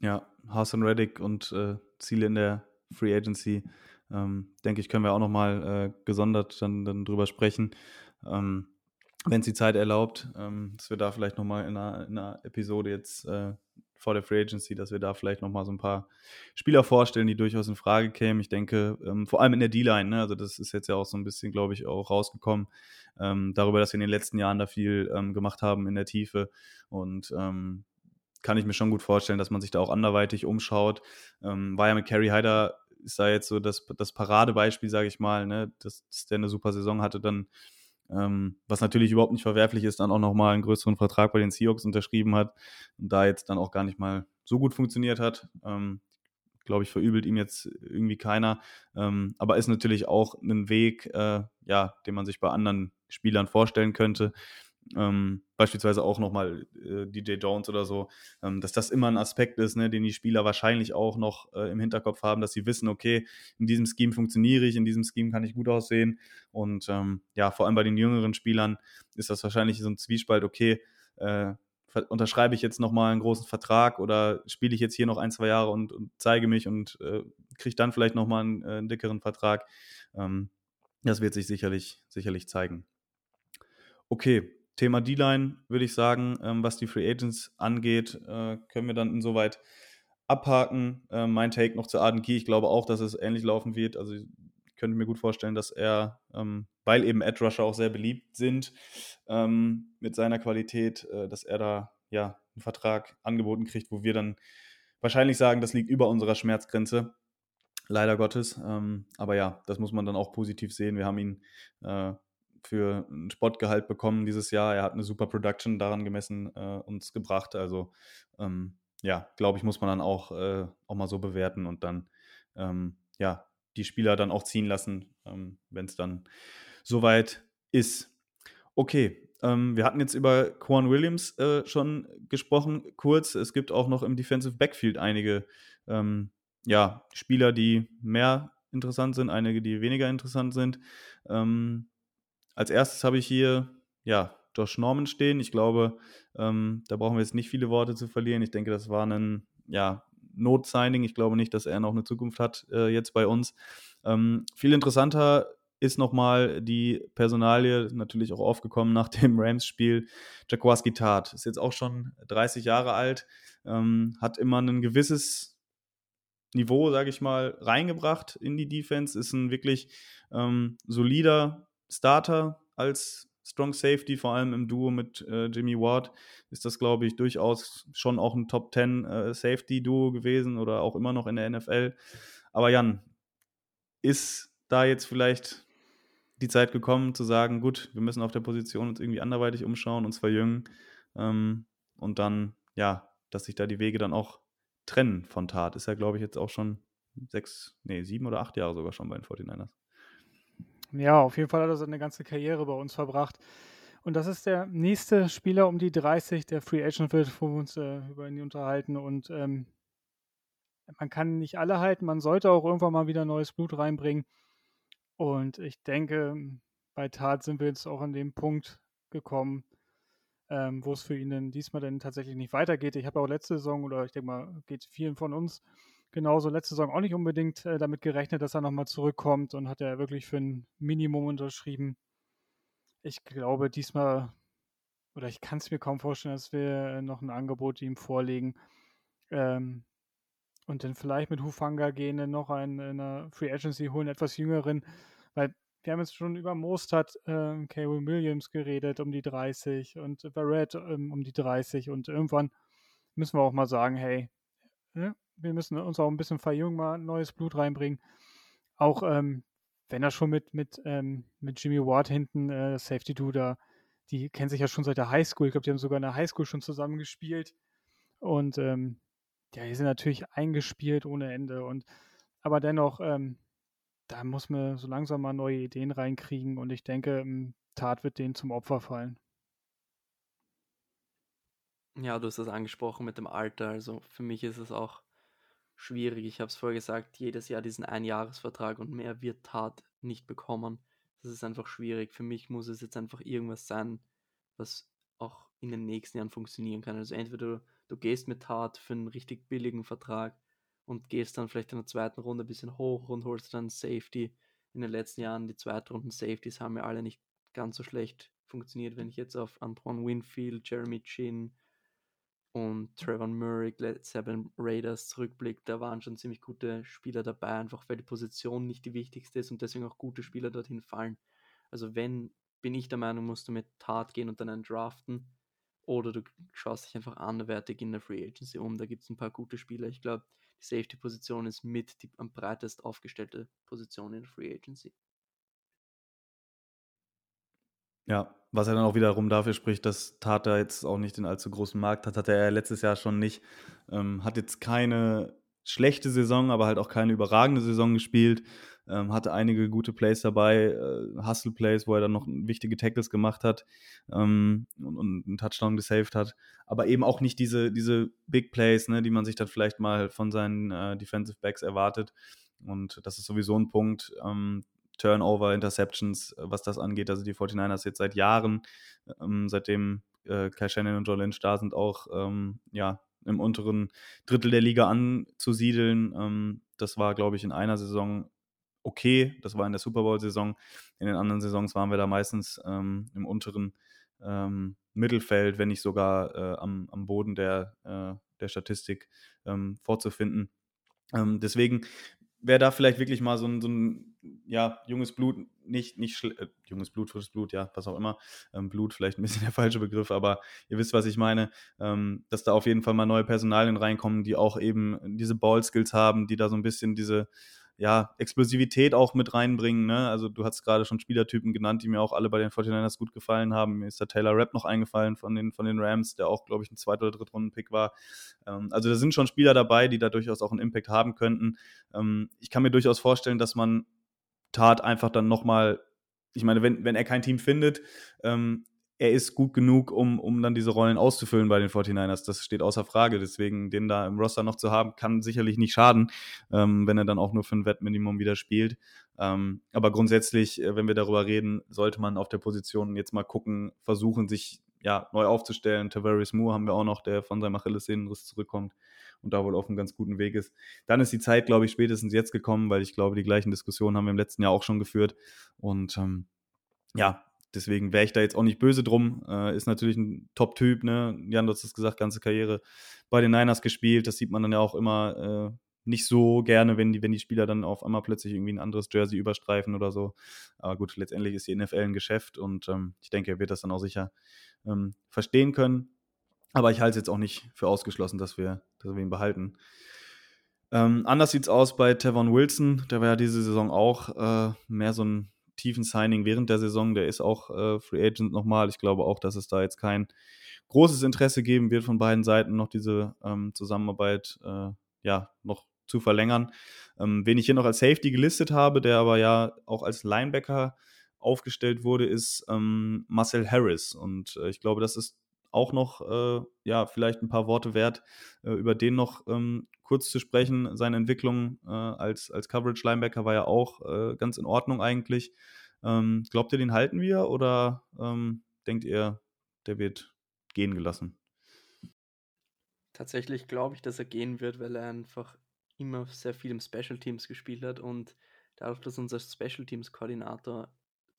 Ja, Hassan Reddick und äh, Ziele in der Free Agency, ähm, denke ich, können wir auch nochmal äh, gesondert dann, dann drüber sprechen, ähm, wenn es die Zeit erlaubt, ähm, dass wir da vielleicht nochmal in einer, in einer Episode jetzt äh, vor der Free Agency, dass wir da vielleicht nochmal so ein paar Spieler vorstellen, die durchaus in Frage kämen. Ich denke, ähm, vor allem in der D-Line, ne? also das ist jetzt ja auch so ein bisschen, glaube ich, auch rausgekommen, ähm, darüber, dass wir in den letzten Jahren da viel ähm, gemacht haben in der Tiefe und ähm, kann ich mir schon gut vorstellen, dass man sich da auch anderweitig umschaut. Ähm, war ja mit Carrie Hyder ist da jetzt so das, das Paradebeispiel, sage ich mal, ne, dass, dass der eine super Saison hatte, dann ähm, was natürlich überhaupt nicht verwerflich ist, dann auch nochmal einen größeren Vertrag bei den Seahawks unterschrieben hat und da jetzt dann auch gar nicht mal so gut funktioniert hat. Ähm, glaube ich, verübelt ihm jetzt irgendwie keiner. Ähm, aber ist natürlich auch ein Weg, äh, ja, den man sich bei anderen Spielern vorstellen könnte. Ähm, beispielsweise auch nochmal äh, DJ Jones oder so, ähm, dass das immer ein Aspekt ist, ne, den die Spieler wahrscheinlich auch noch äh, im Hinterkopf haben, dass sie wissen, okay, in diesem Scheme funktioniere ich, in diesem Scheme kann ich gut aussehen. Und ähm, ja, vor allem bei den jüngeren Spielern ist das wahrscheinlich so ein Zwiespalt, okay, äh, unterschreibe ich jetzt nochmal einen großen Vertrag oder spiele ich jetzt hier noch ein, zwei Jahre und, und zeige mich und äh, kriege dann vielleicht nochmal einen, äh, einen dickeren Vertrag. Ähm, das wird sich sicherlich, sicherlich zeigen. Okay, Thema D-Line würde ich sagen, ähm, was die Free Agents angeht, äh, können wir dann insoweit abhaken. Äh, mein Take noch zu Arden Key, ich glaube auch, dass es ähnlich laufen wird. Also ich könnte mir gut vorstellen, dass er, ähm, weil eben Edge Rusher auch sehr beliebt sind, ähm, mit seiner Qualität, äh, dass er da ja einen Vertrag angeboten kriegt, wo wir dann wahrscheinlich sagen, das liegt über unserer Schmerzgrenze. Leider Gottes. Ähm, aber ja, das muss man dann auch positiv sehen. Wir haben ihn äh, für ein Sportgehalt bekommen dieses Jahr. Er hat eine super Production daran gemessen äh, uns gebracht. Also ähm, ja, glaube ich, muss man dann auch, äh, auch mal so bewerten und dann ähm, ja, die Spieler dann auch ziehen lassen, ähm, wenn es dann soweit ist. Okay, ähm, wir hatten jetzt über Quan Williams äh, schon gesprochen, kurz. Es gibt auch noch im Defensive Backfield einige ähm, ja, Spieler, die mehr interessant sind, einige, die weniger interessant sind. Ähm, als erstes habe ich hier, ja, Josh Norman stehen. Ich glaube, ähm, da brauchen wir jetzt nicht viele Worte zu verlieren. Ich denke, das war ein, ja, Not-Signing. Ich glaube nicht, dass er noch eine Zukunft hat äh, jetzt bei uns. Ähm, viel interessanter ist nochmal die Personalie, natürlich auch aufgekommen nach dem Rams-Spiel. Jaguarski Tat ist jetzt auch schon 30 Jahre alt, ähm, hat immer ein gewisses Niveau, sage ich mal, reingebracht in die Defense, ist ein wirklich ähm, solider Starter als Strong Safety, vor allem im Duo mit äh, Jimmy Ward, ist das, glaube ich, durchaus schon auch ein Top 10 äh, Safety-Duo gewesen oder auch immer noch in der NFL. Aber Jan, ist da jetzt vielleicht die Zeit gekommen zu sagen, gut, wir müssen auf der Position uns irgendwie anderweitig umschauen, uns verjüngen ähm, und dann, ja, dass sich da die Wege dann auch trennen von Tat. Ist ja, glaube ich, jetzt auch schon sechs, nee, sieben oder acht Jahre sogar schon bei den 49ers. Ja, auf jeden Fall hat er seine ganze Karriere bei uns verbracht. Und das ist der nächste Spieler um die 30, der Free Agent wird, wo wir uns äh, über ihn unterhalten. Und ähm, man kann nicht alle halten, man sollte auch irgendwann mal wieder neues Blut reinbringen. Und ich denke, bei Tat sind wir jetzt auch an dem Punkt gekommen, ähm, wo es für ihn denn diesmal denn tatsächlich nicht weitergeht. Ich habe auch letzte Saison, oder ich denke mal, geht vielen von uns genauso letzte Saison auch nicht unbedingt äh, damit gerechnet, dass er nochmal zurückkommt und hat er wirklich für ein Minimum unterschrieben. Ich glaube, diesmal, oder ich kann es mir kaum vorstellen, dass wir äh, noch ein Angebot ihm vorlegen. Ähm, und dann vielleicht mit Hufanga gehen, dann noch einen in einer Free Agency holen, etwas jüngeren, weil wir haben jetzt schon über Mostert, äh, Kay Williams geredet, um die 30 und Barrett ähm, um die 30 und irgendwann müssen wir auch mal sagen, hey, ne, wir müssen uns auch ein bisschen verjüngen, mal neues Blut reinbringen. Auch ähm, wenn er schon mit, mit, ähm, mit Jimmy Ward hinten, äh, Safety Dude, die kennen sich ja schon seit der Highschool. Ich glaube, die haben sogar in der Highschool schon zusammen gespielt. Und ähm, ja, die sind natürlich eingespielt ohne Ende. Und aber dennoch, ähm, da muss man so langsam mal neue Ideen reinkriegen. Und ich denke, Tat wird denen zum Opfer fallen. Ja, du hast das angesprochen mit dem Alter. Also für mich ist es auch schwierig. Ich habe es vorher gesagt, jedes Jahr diesen Einjahresvertrag und mehr wird Tat nicht bekommen. Das ist einfach schwierig. Für mich muss es jetzt einfach irgendwas sein, was auch in den nächsten Jahren funktionieren kann. Also entweder du, du gehst mit Tat für einen richtig billigen Vertrag und gehst dann vielleicht in der zweiten Runde ein bisschen hoch und holst dann Safety. In den letzten Jahren die Zweitrunden Safeties haben ja alle nicht ganz so schlecht funktioniert. Wenn ich jetzt auf Antoine Winfield, Jeremy Chin, und Trevor Murray, Seven Raiders zurückblickt, da waren schon ziemlich gute Spieler dabei, einfach weil die Position nicht die wichtigste ist und deswegen auch gute Spieler dorthin fallen. Also wenn, bin ich der Meinung, musst du mit Tat gehen und dann einen draften oder du schaust dich einfach anderwertig in der Free Agency um, da gibt es ein paar gute Spieler. Ich glaube, die Safety-Position ist mit die am breitest aufgestellte Position in der Free Agency. Ja, was er dann auch wiederum dafür spricht, dass Tata jetzt auch nicht den allzu großen Markt hat, hatte er letztes Jahr schon nicht. Ähm, hat jetzt keine schlechte Saison, aber halt auch keine überragende Saison gespielt. Ähm, hatte einige gute Plays dabei, äh, Hustle-Plays, wo er dann noch wichtige Tackles gemacht hat ähm, und, und, einen Touchdown gesaved hat. Aber eben auch nicht diese, diese Big Plays, ne, die man sich dann vielleicht mal von seinen äh, Defensive Backs erwartet. Und das ist sowieso ein Punkt. Ähm, Turnover, Interceptions, äh, was das angeht. Also die 49ers jetzt seit Jahren, ähm, seitdem äh, Kai Shannon und Joe Lynch da sind, auch ähm, ja, im unteren Drittel der Liga anzusiedeln. Ähm, das war, glaube ich, in einer Saison okay. Das war in der Super Bowl-Saison. In den anderen Saisons waren wir da meistens ähm, im unteren ähm, Mittelfeld, wenn nicht sogar äh, am, am Boden der, äh, der Statistik ähm, vorzufinden. Deswegen wäre da vielleicht wirklich mal so ein, so ein ja, junges Blut, nicht, nicht äh, junges Blut, frisches Blut, ja, was auch immer. Ähm, Blut vielleicht ein bisschen der falsche Begriff, aber ihr wisst, was ich meine, ähm, dass da auf jeden Fall mal neue Personalien reinkommen, die auch eben diese Ball-Skills haben, die da so ein bisschen diese ja, Explosivität auch mit reinbringen. Ne? Also du hast gerade schon Spielertypen genannt, die mir auch alle bei den 49ers gut gefallen haben. Mir ist der Taylor Rapp noch eingefallen von den, von den Rams, der auch, glaube ich, ein zweiter oder drittrunden-Pick war. Ähm, also da sind schon Spieler dabei, die da durchaus auch einen Impact haben könnten. Ähm, ich kann mir durchaus vorstellen, dass man Tat einfach dann nochmal, ich meine, wenn, wenn er kein Team findet, ähm, er ist gut genug, um, um dann diese Rollen auszufüllen bei den 49ers. Das steht außer Frage. Deswegen, den da im Roster noch zu haben, kann sicherlich nicht schaden, ähm, wenn er dann auch nur für ein Wettminimum wieder spielt. Ähm, aber grundsätzlich, äh, wenn wir darüber reden, sollte man auf der Position jetzt mal gucken, versuchen, sich ja, neu aufzustellen. Tavares Moore haben wir auch noch, der von seinem Achillessehnenriss zurückkommt und da wohl auf einem ganz guten Weg ist. Dann ist die Zeit, glaube ich, spätestens jetzt gekommen, weil ich glaube, die gleichen Diskussionen haben wir im letzten Jahr auch schon geführt. Und ähm, ja, deswegen wäre ich da jetzt auch nicht böse drum. Äh, ist natürlich ein Top-Typ, ne? Jan, du hast es gesagt, ganze Karriere bei den Niners gespielt. Das sieht man dann ja auch immer äh, nicht so gerne, wenn die, wenn die Spieler dann auf einmal plötzlich irgendwie ein anderes Jersey überstreifen oder so. Aber gut, letztendlich ist die NFL ein Geschäft und ähm, ich denke, er wird das dann auch sicher ähm, verstehen können. Aber ich halte es jetzt auch nicht für ausgeschlossen, dass wir, dass wir ihn behalten. Ähm, anders sieht es aus bei Tevon Wilson. Der war ja diese Saison auch äh, mehr so ein tiefen Signing während der Saison. Der ist auch äh, Free Agent nochmal. Ich glaube auch, dass es da jetzt kein großes Interesse geben wird von beiden Seiten, noch diese ähm, Zusammenarbeit äh, ja noch zu verlängern. Ähm, wen ich hier noch als Safety gelistet habe, der aber ja auch als Linebacker aufgestellt wurde, ist ähm, Marcel Harris. Und äh, ich glaube, das ist auch noch, äh, ja, vielleicht ein paar Worte wert, äh, über den noch ähm, kurz zu sprechen. Seine Entwicklung äh, als, als Coverage-Linebacker war ja auch äh, ganz in Ordnung eigentlich. Ähm, glaubt ihr, den halten wir oder ähm, denkt ihr, der wird gehen gelassen? Tatsächlich glaube ich, dass er gehen wird, weil er einfach immer sehr viel im Special Teams gespielt hat und dadurch, dass unser Special Teams Koordinator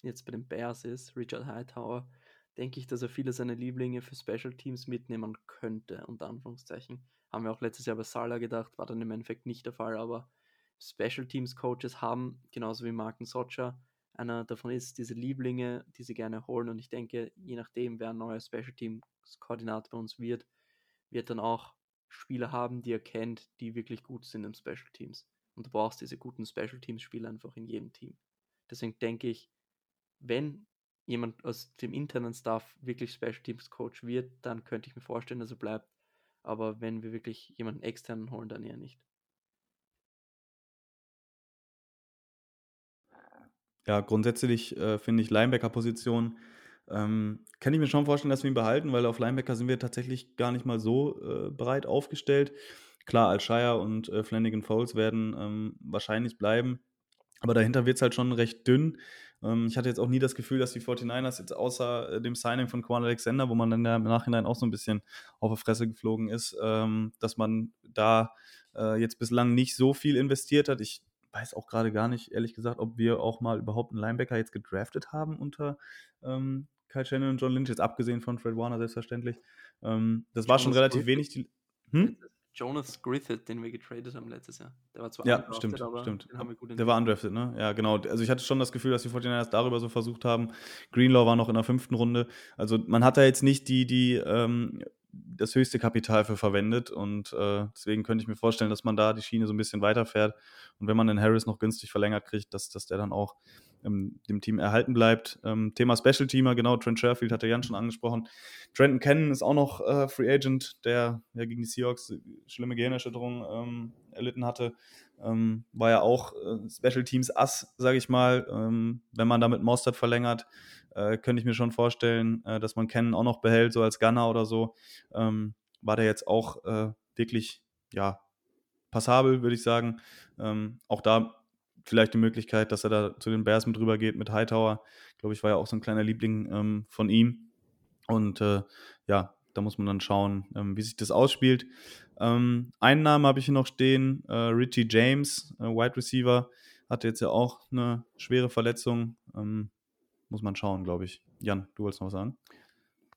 jetzt bei den Bears ist, Richard Hightower, denke ich, dass er viele seiner Lieblinge für Special Teams mitnehmen könnte, unter Anführungszeichen. Haben wir auch letztes Jahr bei Sala gedacht, war dann im Endeffekt nicht der Fall, aber Special Teams Coaches haben, genauso wie Marken Socha, einer davon ist, diese Lieblinge, die sie gerne holen und ich denke, je nachdem, wer ein neuer Special Teams Koordinator bei uns wird, wird dann auch Spieler haben, die er kennt, die wirklich gut sind im Special Teams. Und du brauchst diese guten Special Teams Spieler einfach in jedem Team. Deswegen denke ich, wenn jemand aus dem internen Staff wirklich Special Teams Coach wird, dann könnte ich mir vorstellen, dass er bleibt. Aber wenn wir wirklich jemanden externen holen, dann eher nicht. Ja, grundsätzlich äh, finde ich Linebacker-Position ähm, kann ich mir schon vorstellen, dass wir ihn behalten, weil auf Linebacker sind wir tatsächlich gar nicht mal so äh, breit aufgestellt. Klar, Alshire und äh, Flanagan Foles werden ähm, wahrscheinlich bleiben, aber dahinter wird es halt schon recht dünn. Ähm, ich hatte jetzt auch nie das Gefühl, dass die 49ers jetzt außer äh, dem Signing von Quan Alexander, wo man dann ja im Nachhinein auch so ein bisschen auf die Fresse geflogen ist, ähm, dass man da äh, jetzt bislang nicht so viel investiert hat. Ich weiß auch gerade gar nicht, ehrlich gesagt, ob wir auch mal überhaupt einen Linebacker jetzt gedraftet haben unter ähm, Kyle Shannon und John Lynch, jetzt abgesehen von Fred Warner selbstverständlich. Ähm, das war schon relativ wenig. Die, hm? Jonas Griffith, den wir getradet haben letztes Jahr. Der war zwar ja, stimmt, stimmt. Der war undrafted, ne? Ja, genau. Also ich hatte schon das Gefühl, dass die 49ers darüber so versucht haben. Greenlaw war noch in der fünften Runde. Also man hat da jetzt nicht die, die ähm, das höchste Kapital für verwendet. Und äh, deswegen könnte ich mir vorstellen, dass man da die Schiene so ein bisschen weiterfährt. Und wenn man den Harris noch günstig verlängert kriegt, dass, dass der dann auch ähm, dem Team erhalten bleibt. Ähm, Thema Special Teamer, genau, Trent Sherfield hat der Jan schon angesprochen. Trenton Cannon ist auch noch äh, Free Agent, der ja gegen die Seahawks schlimme Gehirnerschütterung ähm, erlitten hatte. Ähm, war ja auch äh, Special Teams Ass, sage ich mal. Ähm, wenn man damit Mostert verlängert, äh, könnte ich mir schon vorstellen, äh, dass man Cannon auch noch behält, so als Gunner oder so. Ähm, war der jetzt auch äh, wirklich, ja, passabel, würde ich sagen. Ähm, auch da vielleicht die Möglichkeit, dass er da zu den Bears mit rüber geht mit Hightower. Glaube ich, war ja auch so ein kleiner Liebling ähm, von ihm. Und äh, ja, da muss man dann schauen, ähm, wie sich das ausspielt. Ähm, einen Namen habe ich hier noch stehen, äh, Richie James, äh, Wide Receiver, hatte jetzt ja auch eine schwere Verletzung. Ähm, muss man schauen, glaube ich. Jan, du wolltest noch was sagen?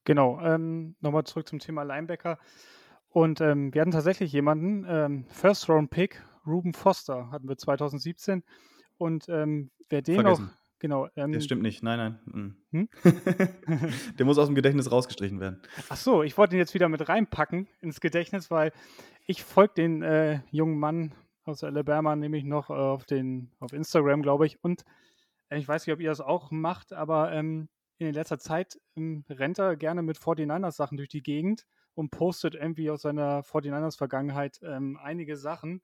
Genau, ähm, nochmal zurück zum Thema Linebacker. Und ähm, wir hatten tatsächlich jemanden, First Round Pick, Ruben Foster, hatten wir 2017. Und ähm, wer den Vergessen. noch, genau. Ähm, Das stimmt nicht, nein, nein. mm. Hm? Der muss aus dem Gedächtnis rausgestrichen werden. Ach so, ich wollte ihn jetzt wieder mit reinpacken ins Gedächtnis, weil ich folge den äh, jungen Mann aus Alabama nämlich noch äh, auf, den, auf Instagram, glaube ich. Und äh, ich weiß nicht, ob ihr das auch macht, aber ähm, in letzter Zeit ähm, rennt er gerne mit 49ers-Sachen durch die Gegend und postet irgendwie aus seiner 49ers-Vergangenheit ähm, einige Sachen.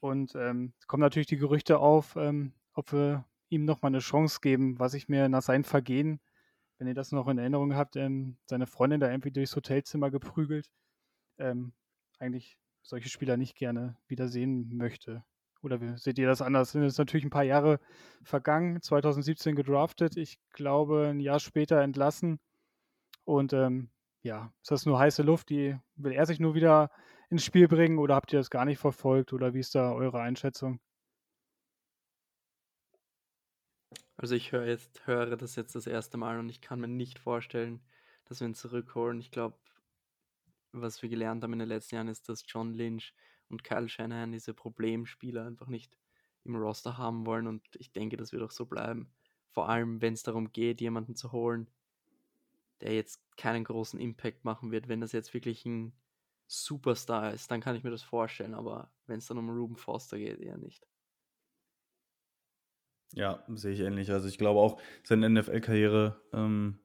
Und ähm, kommen natürlich die Gerüchte auf, ähm, ob wir ihm nochmal eine Chance geben, was ich mir nach seinem Vergehen, wenn ihr das noch in Erinnerung habt, ähm, seine Freundin da irgendwie durchs Hotelzimmer geprügelt, ähm, eigentlich solche Spieler nicht gerne wieder sehen möchte. Oder seht ihr das anders? Sind jetzt natürlich ein paar Jahre vergangen, 2017 gedraftet, ich glaube ein Jahr später entlassen. Und ähm, ja, ist das nur heiße Luft? Die, will er sich nur wieder ins Spiel bringen oder habt ihr das gar nicht verfolgt oder wie ist da eure Einschätzung? Also ich höre jetzt, höre das jetzt das erste Mal und ich kann mir nicht vorstellen, dass wir ihn zurückholen. Ich glaube, was wir gelernt haben in den letzten Jahren ist, dass John Lynch und Kyle Shanahan diese Problemspieler einfach nicht im Roster haben wollen und ich denke, das wird auch so bleiben. Vor allem, wenn es darum geht, jemanden zu holen, der jetzt keinen großen Impact machen wird. Wenn das jetzt wirklich ein Superstar ist, dann kann ich mir das vorstellen, aber wenn es dann um Ruben Foster geht, eher nicht. Ja, sehe ich ähnlich. Also ich glaube auch, seine NFL-Karriere ähm,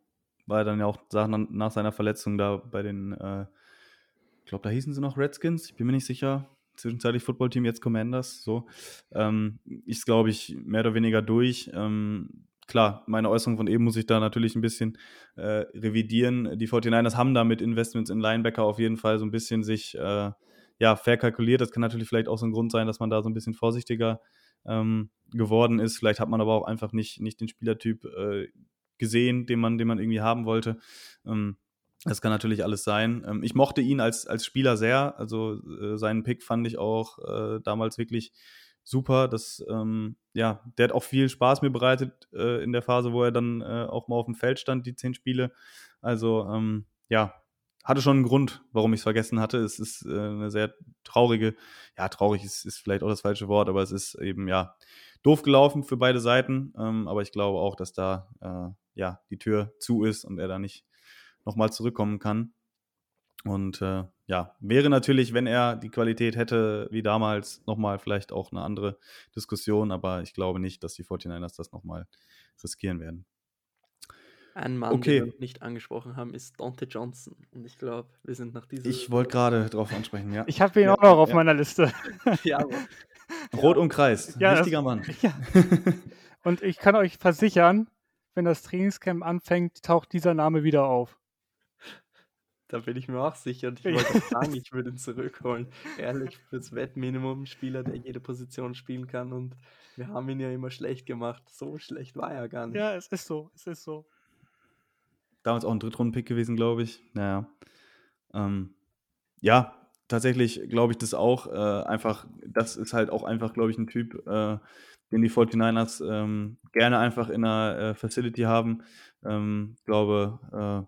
war dann ja auch nach, nach seiner Verletzung da bei den, äh, ich glaube, da hießen sie noch Redskins, ich bin mir nicht sicher. Zwischenzeitlich Footballteam, jetzt Commanders, so. Ähm, ist, glaube ich, mehr oder weniger durch. Ähm, klar, meine Äußerung von eben muss ich da natürlich ein bisschen äh, revidieren. Die 49ers haben da mit Investments in Linebacker auf jeden Fall so ein bisschen sich äh, ja, verkalkuliert. Das kann natürlich vielleicht auch so ein Grund sein, dass man da so ein bisschen vorsichtiger ähm, geworden ist. Vielleicht hat man aber auch einfach nicht, nicht den Spielertyp äh, gesehen, den man, den man irgendwie haben wollte. Ähm, das kann natürlich alles sein. Ähm, ich mochte ihn als, als Spieler sehr. Also äh, seinen Pick fand ich auch äh, damals wirklich super. Das, ähm, ja, der hat auch viel Spaß mir bereitet äh, in der Phase, wo er dann äh, auch mal auf dem Feld stand, die zehn Spiele. Also, ähm, ja, hatte schon einen Grund, warum ich es vergessen hatte. Es ist äh, eine sehr traurige, ja, traurig ist, ist vielleicht auch das falsche Wort, aber es ist eben, ja, doof gelaufen für beide Seiten. Ähm, aber ich glaube auch, dass da, äh, ja, die Tür zu ist und er da nicht nochmal zurückkommen kann. Und äh, ja, wäre natürlich, wenn er die Qualität hätte wie damals, nochmal vielleicht auch eine andere Diskussion, aber ich glaube nicht, dass die 49ers das nochmal riskieren werden. Ein Mann, Okay. den wir nicht angesprochen haben, ist Dante Johnson. Und ich glaube, wir sind nach dieser. Ich wollte gerade drauf ansprechen, ja. Ich habe ihn Ja, auch noch auf ja. meiner Liste. ja, aber Rot umkreist, Ja, das- wichtiger Mann. ja. Und ich kann euch versichern, wenn das Trainingscamp anfängt, taucht dieser Name wieder auf. Da bin ich mir auch sicher. Und ich wollte sagen, ich würde ihn zurückholen. Ehrlich, fürs Wettminimum Spieler, der jede Position spielen kann. Und wir haben ihn ja immer schlecht gemacht. So schlecht war er gar nicht. Ja, es ist so, es ist so. Damals auch ein Drittrunden-Pick gewesen, glaube ich. Naja. Ähm, ja, tatsächlich glaube ich das auch. Äh, einfach, das ist halt auch einfach, glaube ich, ein Typ, äh, den die 49ers ähm, gerne einfach in einer äh, Facility haben. Ähm, ich glaube,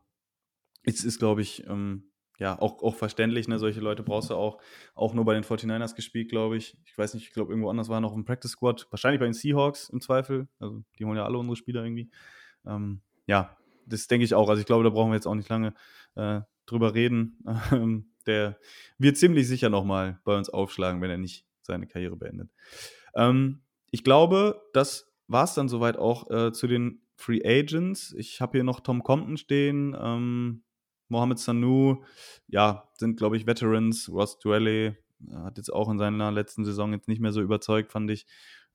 es ist, glaube ich, ähm, ja, auch, auch verständlich, ne? Solche Leute brauchst du auch, auch nur bei den 49ers gespielt, glaube ich. Ich weiß nicht, ich glaube, irgendwo anders war noch ein Practice Squad, wahrscheinlich bei den Seahawks im Zweifel. Also die holen ja alle unsere Spieler irgendwie. Ähm, ja, das denke ich auch. Also ich glaube, da brauchen wir jetzt auch nicht lange äh, drüber reden. Ähm, der wird ziemlich sicher nochmal bei uns aufschlagen, wenn er nicht seine Karriere beendet. Ähm, ich glaube, das war es dann soweit auch äh, zu den Free Agents. Ich habe hier noch Tom Compton stehen, ähm, Mohamed Sanu, ja, sind, glaube ich, Veterans. Ross Dwelly hat jetzt auch in seiner letzten Saison jetzt nicht mehr so überzeugt, fand ich.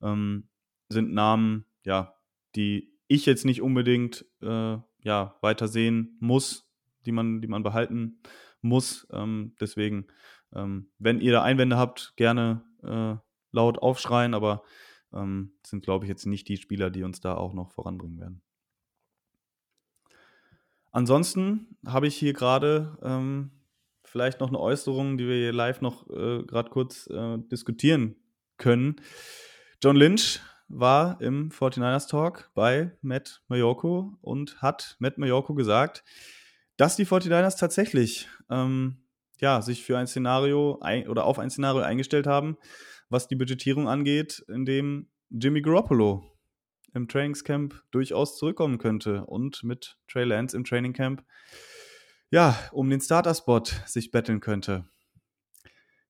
Ähm, sind Namen, ja, die ich jetzt nicht unbedingt äh, ja, weiter sehen muss, die man, die man behalten muss. Ähm, deswegen, ähm, wenn ihr da Einwände habt, gerne äh, laut aufschreien, aber ähm, sind, glaube ich, jetzt nicht die Spieler, die uns da auch noch voranbringen werden. Ansonsten habe ich hier gerade ähm, vielleicht noch eine Äußerung, die wir hier live noch äh, gerade kurz äh, diskutieren können. John Lynch war im 49ers Talk bei Matt Mayoko und hat Matt Mayoko gesagt, dass die 49ers tatsächlich ähm, ja, sich für ein Szenario ein, oder auf ein Szenario eingestellt haben, was die Budgetierung angeht, in dem Jimmy Garoppolo im Trainingscamp durchaus zurückkommen könnte und mit Trey Lance im Trainingcamp ja, um den Starter-Spot sich betteln könnte.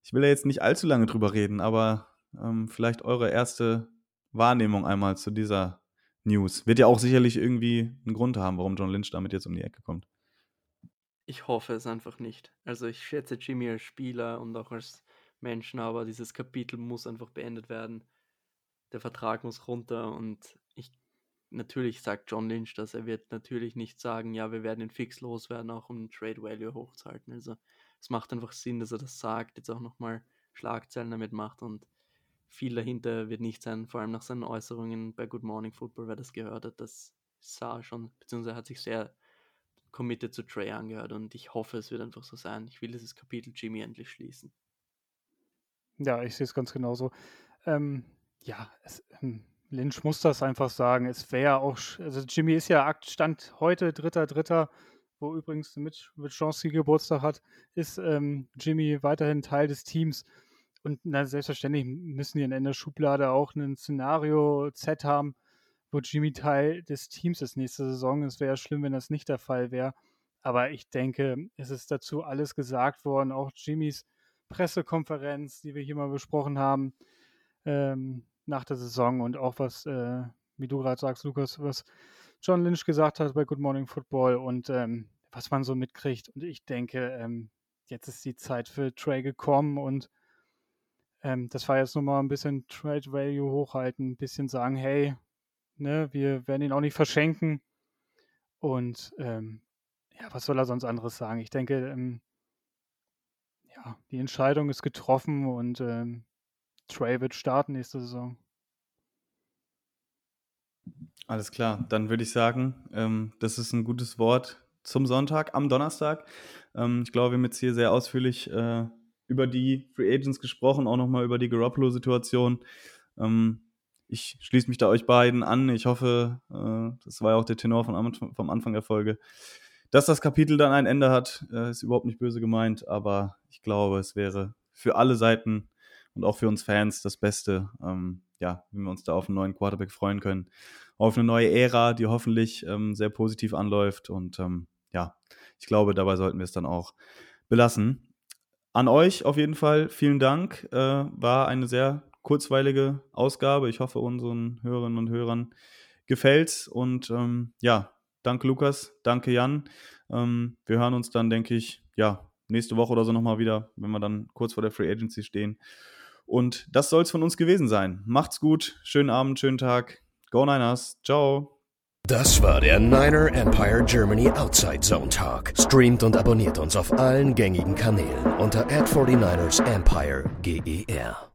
Ich will ja jetzt nicht allzu lange drüber reden, aber ähm, vielleicht eure erste Wahrnehmung einmal zu dieser News. Wird ja auch sicherlich irgendwie einen Grund haben, warum John Lynch damit jetzt um die Ecke kommt. Ich hoffe es einfach nicht. Also ich schätze Jimmy als Spieler und auch als Menschen, aber dieses Kapitel muss einfach beendet werden. Der Vertrag muss runter und natürlich sagt John Lynch das. Er wird natürlich nicht sagen, ja, wir werden ihn fix loswerden, auch um Trade Value hochzuhalten. Also es macht einfach Sinn, dass er das sagt, jetzt auch nochmal Schlagzeilen damit macht und viel dahinter wird nicht sein, vor allem nach seinen Äußerungen bei Good Morning Football, wer das gehört hat, das sah schon, beziehungsweise hat sich sehr committed zu Trey angehört und ich hoffe, es wird einfach so sein. Ich will dieses Kapitel Jimmy endlich schließen. Ja, ich sehe es ganz genauso. Ähm, ja, es, ähm, Lynch muss das einfach sagen. Es wäre auch, also Jimmy ist ja Stand heute, dritter, dritter, wo übrigens mit, mit Geburtstag hat, ist ähm, Jimmy weiterhin Teil des Teams. Und na, selbstverständlich müssen die in der Schublade auch ein Szenario Z haben, wo Jimmy Teil des Teams ist nächste Saison. Es wäre schlimm, wenn das nicht der Fall wäre. Aber ich denke, es ist dazu alles gesagt worden. Auch Jimmys Pressekonferenz, die wir hier mal besprochen haben ähm, nach der Saison und auch was, äh, wie du gerade sagst, Lukas, was John Lynch gesagt hat bei Good Morning Football und ähm, was man so mitkriegt. Und ich denke, ähm, jetzt ist die Zeit für Trey gekommen und ähm, das war jetzt nochmal ein bisschen Trade Value hochhalten, ein bisschen sagen, hey, Ne? Wir werden ihn auch nicht verschenken. Und ähm, ja, was soll er sonst anderes sagen? Ich denke, ähm, ja, die Entscheidung ist getroffen und ähm, Trey wird starten nächste Saison. Alles klar, dann würde ich sagen, ähm, das ist ein gutes Wort zum Sonntag, am Donnerstag. Ähm, ich glaube, wir haben jetzt hier sehr ausführlich äh, über die Free Agents gesprochen, auch nochmal über die Garoppolo-Situation. Ähm, ich schließe mich da euch beiden an. Ich hoffe, äh, das war ja auch der Tenor von, vom Anfang der Folge, dass das Kapitel dann ein Ende hat, äh, ist überhaupt nicht böse gemeint, aber ich glaube, es wäre für alle Seiten und auch für uns Fans das Beste, ähm, ja, wenn wir uns da auf einen neuen Quarterback freuen können, auf eine neue Ära, die hoffentlich ähm, sehr positiv anläuft und ähm, ja, ich glaube, dabei sollten wir es dann auch belassen. An euch auf jeden Fall vielen Dank. Äh, war eine sehr kurzweilige Ausgabe. Ich hoffe, unseren Hörerinnen und Hörern gefällt's. Und ähm, ja, danke Lukas, danke Jan. Ähm, wir hören uns dann, denke ich, ja, nächste Woche oder so nochmal wieder, wenn wir dann kurz vor der Free Agency stehen. Und das soll es von uns gewesen sein. Macht's gut, schönen Abend, schönen Tag. Go Niners, ciao. Das war der Niner Empire Germany Outside Zone Talk. Streamt und abonniert uns auf allen gängigen Kanälen unter ad 49 ersempire GER.